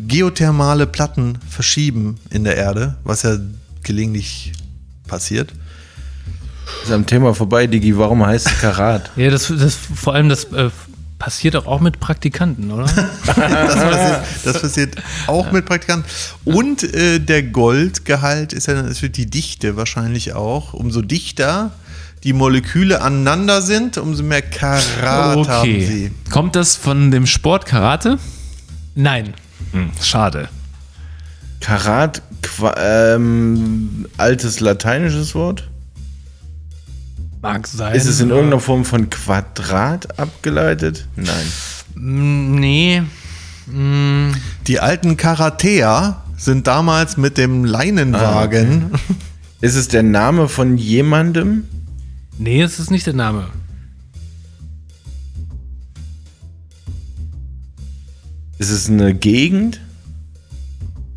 geothermale Platten verschieben in der Erde, was ja gelegentlich passiert. Ist am Thema vorbei, Digi. Warum heißt es Karat? Ja, das, das vor allem das äh, passiert auch, auch mit Praktikanten, oder? *laughs* Das passiert, das passiert auch mit Praktikanten. Und äh, der Goldgehalt ist ja wird die Dichte wahrscheinlich auch. Umso dichter die Moleküle aneinander sind, umso mehr Karat haben sie. Kommt das von dem Sport Karate? Nein. Hm, schade. Karat, ähm, altes lateinisches Wort? Mag sein. Ist es in irgendeiner Form von Quadrat abgeleitet? Nein. Mm, Nee. Mm, Die alten Karateer sind damals mit dem Leinenwagen. Ist es der Name von jemandem? Nee, es ist nicht der Name. Ist es eine Gegend?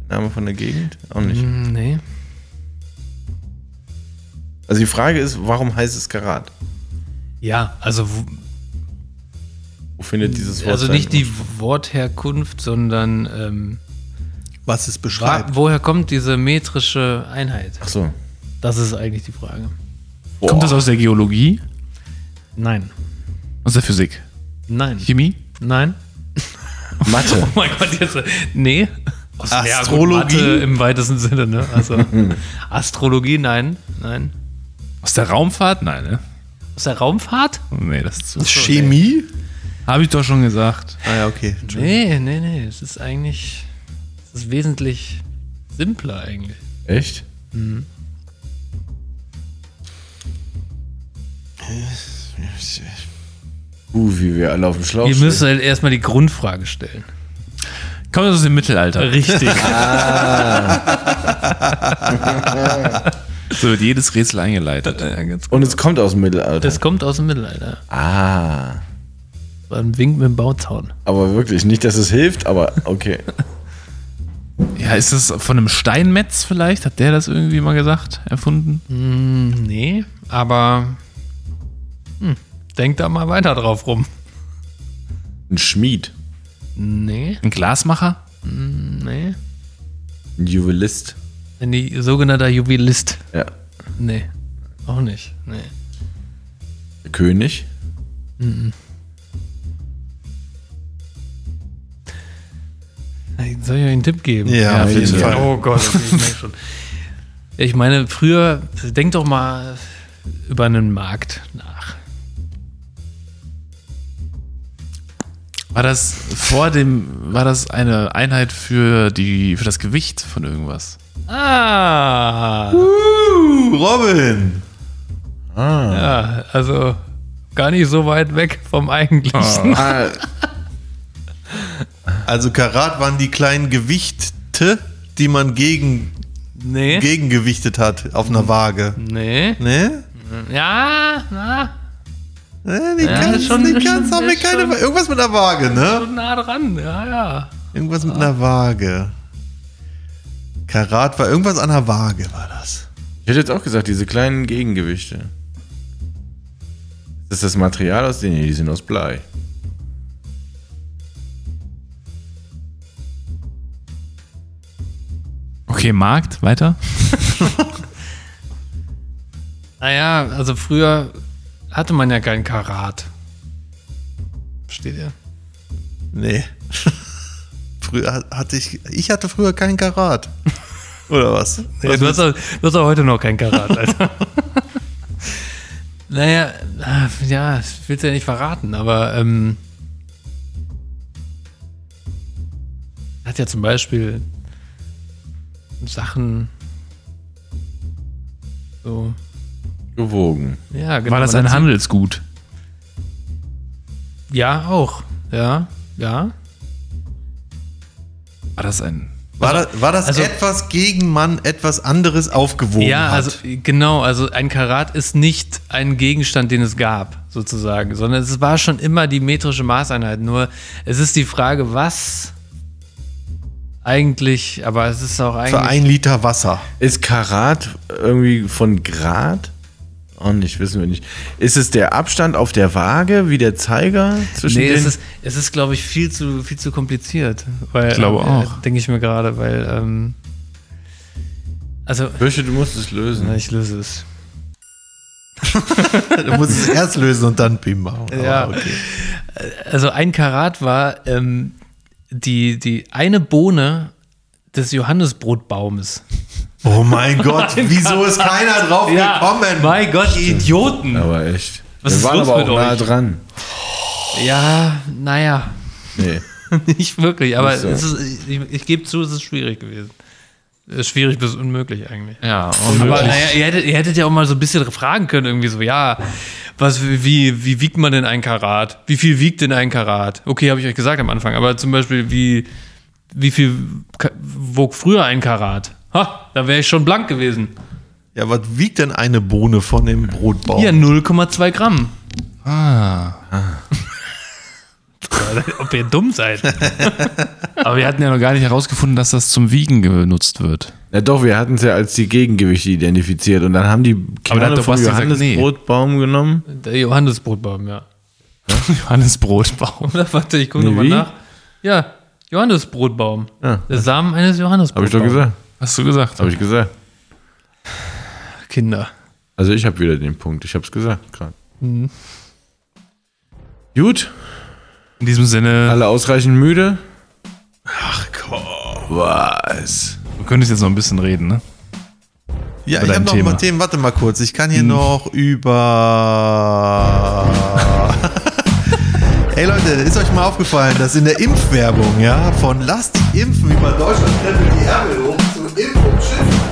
Name von der Gegend? Auch nicht. Mm, Nee. Also die Frage ist, warum heißt es Karat? Ja, also, wo- Wo findet dieses Wort also nicht die? Wortherkunft, sondern ähm, Was es wa- beschreibt. woher kommt diese metrische Einheit? Ach so. Das ist eigentlich die Frage. Kommt das aus der Geologie? Nein. Aus der Physik? Nein. Chemie? Nein. *laughs* Mathe. Oh mein Gott, jetzt. Nee. Aus ja, gut, Astrologie? Mathe im weitesten Sinne, ne? Also Astrologie, nein. Nein. Aus der Raumfahrt? Nein, ne? Aus der Raumfahrt? Nee, das ist zu. Chemie? Habe ich doch schon gesagt. Ah ja, okay. Entschuldigung. Nee, nee, nee. Es ist eigentlich. Es ist wesentlich simpler eigentlich. Echt? Uh, wie wir alle auf dem Schlauch Ihr müsst stehen. halt erstmal die Grundfrage stellen. Kommt das aus dem Mittelalter? Richtig. *laughs* *laughs* So wird jedes Rätsel eingeleitet. Ja, Und es kommt aus dem Mittelalter. Das kommt aus dem Mittelalter. ah. War ein Wink mit dem Bauzaun. Aber wirklich, nicht, dass es hilft, aber okay. *laughs* Ja, ist das von einem Steinmetz vielleicht? Hat der das irgendwie mal gesagt, erfunden? Hm, nee, aber hm, denk da mal weiter drauf rum. Ein Schmied. Nee, Ein Glasmacher? nee. Ein Juwelist. Ein die- sogenannter Juwelist. Ja. Nee, auch nicht. Nee. Der König. Hey, Soll ich euch einen Tipp geben? Ja, auf jeden Fall. Oh Gott, okay, ich merke schon. Ich meine, früher, denk doch mal über einen Markt nach. War das vor dem, war das eine Einheit für die, für das Gewicht von irgendwas? Ah, Uh, Robin. ja, also gar nicht so weit weg vom eigentlichen. Ah, Also Karat waren die kleinen Gewichte, die man gegen, Nee, gegengewichtet hat auf einer Waage. nee. Ne? Ja, na, Ne, die Ja, kannst, schon- die kannst schon- haben wir keine, schon- irgendwas mit einer Waage, ne? so nah dran. Ja, ja. Irgendwas mit einer Waage. Karat war irgendwas an der Waage, war das. ich hätte jetzt auch gesagt, diese kleinen Gegengewichte. Ist das das Material aus denen? Die sind aus Blei. Okay, Markt, weiter? *laughs* Naja, also früher hatte man ja kein Karat. Versteht ihr? Nee. *laughs* früher hat- hatte ich, ich hatte früher kein Karat. *laughs* Oder was? Ja, du, hast auch, du hast auch heute noch kein Karat, Alter. *laughs* naja, ah, ja, ich will es ja nicht verraten, aber ähm, hat ja zum Beispiel Sachen so, Gewogen. ja, genau. War das ein Handelsgut? Ja, auch. Ja, ja. War das ein. War, das, war das also- etwas gegen man etwas anderes aufgewogen Ja, hat? also genau, also ein Karat ist nicht ein Gegenstand, den es gab, sozusagen, sondern es war schon immer die metrische Maßeinheit. Nur es ist die Frage, was eigentlich, aber es ist auch eigentlich. Für ein Liter Wasser. Ist Karat irgendwie von Grad? Auch nicht, wissen wir nicht. Ist es der Abstand auf der Waage, wie der Zeiger zwischen Nee, den? es ist, es ist glaube ich, viel zu, viel zu kompliziert. Weil, Ich glaube äh, auch. Denke ich mir gerade, weil, ähm, also, Fürchte, du musst es lösen. na, ich löse es. *laughs* Du musst es erst lösen und dann Bim machen. Ja. okay. Also ein Karat war ähm, die, die eine Bohne des Johannesbrotbaumes. Oh mein *laughs* Gott, wieso ist keiner drauf gekommen? Mein Gott, ihr Idioten. Aber echt. Was wir ist waren los aber mit auch nah euch? dran. Ja, naja, Nee. *laughs* nicht wirklich. Aber Nicht so. es ist, ich, ich gebe zu, es ist schwierig gewesen. Es ist schwierig bis unmöglich eigentlich. Ja, Aber naja, ihr hättet, ihr hättet ja auch mal so ein bisschen fragen können, irgendwie so, ja, was, wie, wie wiegt man denn ein Karat? Wie viel wiegt denn ein Karat? Okay, habe ich euch gesagt am Anfang, aber zum Beispiel, wie, wie viel wog früher ein Karat? Ha, da wäre ich schon blank gewesen. Ja, was wiegt denn eine Bohne von dem Brotbaum? Hier 0,2 Gramm. Ah. *laughs* Ob ihr dumm seid. *laughs* Aber wir hatten ja noch gar nicht herausgefunden, dass das zum Wiegen genutzt wird. Ja doch, wir hatten es ja als die Gegengewichte identifiziert und dann haben die Aber da hat Kerne vom gesagt, nee. Johannesbrotbaum genommen. Der Johannesbrotbaum, ja. *laughs* Johannesbrotbaum. Oder warte, ich gucke Nee, nochmal nach. Ja, Johannesbrotbaum. Ja. Der Samen eines Habe Johannesbrotbaums. ich doch gesagt. Hast du gesagt? Habe ich gesagt. Kinder. Also ich habe wieder den Punkt. Ich habe es gesagt gerade. Mhm. Gut, In diesem Sinne, alle ausreichend müde. Ach komm. Was? du könntest jetzt noch ein bisschen reden, ne? Ja, Über ich habe noch Thema. mal Themen. Warte mal kurz. Ich kann hier noch über. *laughs* Ey Leute, ist euch mal aufgefallen, dass in der Impfwerbung, ja, von Lasst dich impfen über Deutschland krempelt die Ärmel hoch zu Impf und Schiff